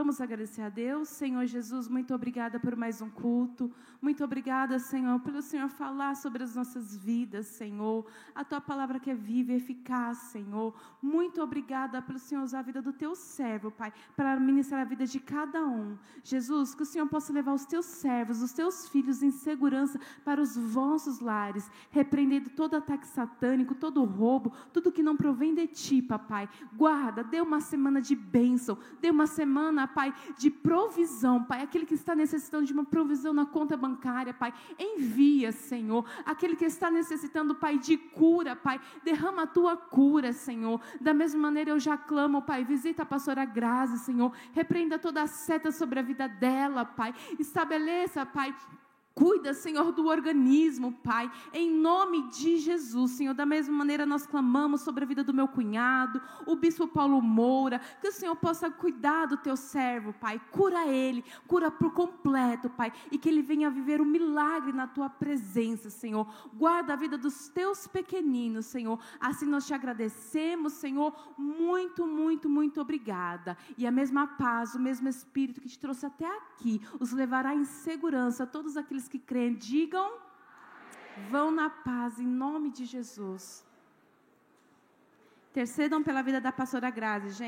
Vamos agradecer a Deus. Senhor Jesus, muito obrigada por mais um culto. Muito obrigada, Senhor, pelo Senhor falar sobre as nossas vidas, Senhor. A tua palavra que é viva e eficaz, Senhor. Muito obrigada pelo Senhor usar a vida do teu servo, Pai, para ministrar a vida de cada um. Jesus, que o Senhor possa levar os teus servos, os teus filhos em segurança para os vossos lares, repreendendo todo ataque satânico, todo roubo, tudo que não provém de ti, papai. Guarda, dê uma semana de bênção, dê uma semana, pai, de provisão, pai. Aquele que está necessitando de uma provisão na conta bancária, pai, envia, Senhor. Aquele que está necessitando, pai, de cura, pai, derrama a tua cura, Senhor. Da mesma maneira eu já clamo, pai, visita a pastora Grazi, Senhor. Repreenda toda a seta sobre a vida dela, pai. Estabeleça, pai, Cuida, Senhor, do organismo, Pai, em nome de Jesus, Senhor. Da mesma maneira, nós clamamos sobre a vida do meu cunhado, o bispo Paulo Moura, que o Senhor possa cuidar do teu servo, Pai. Cura ele, cura por completo, Pai, e que ele venha viver um milagre na tua presença, Senhor. Guarda a vida dos teus pequeninos, Senhor. Assim nós te agradecemos, Senhor. Muito, muito, muito obrigada. E a mesma paz, o mesmo Espírito que te trouxe até aqui, os levará em segurança, todos aqueles que creem, digam, vão na paz, em nome de Jesus. Intercedam pela vida da pastora Grazi, gente.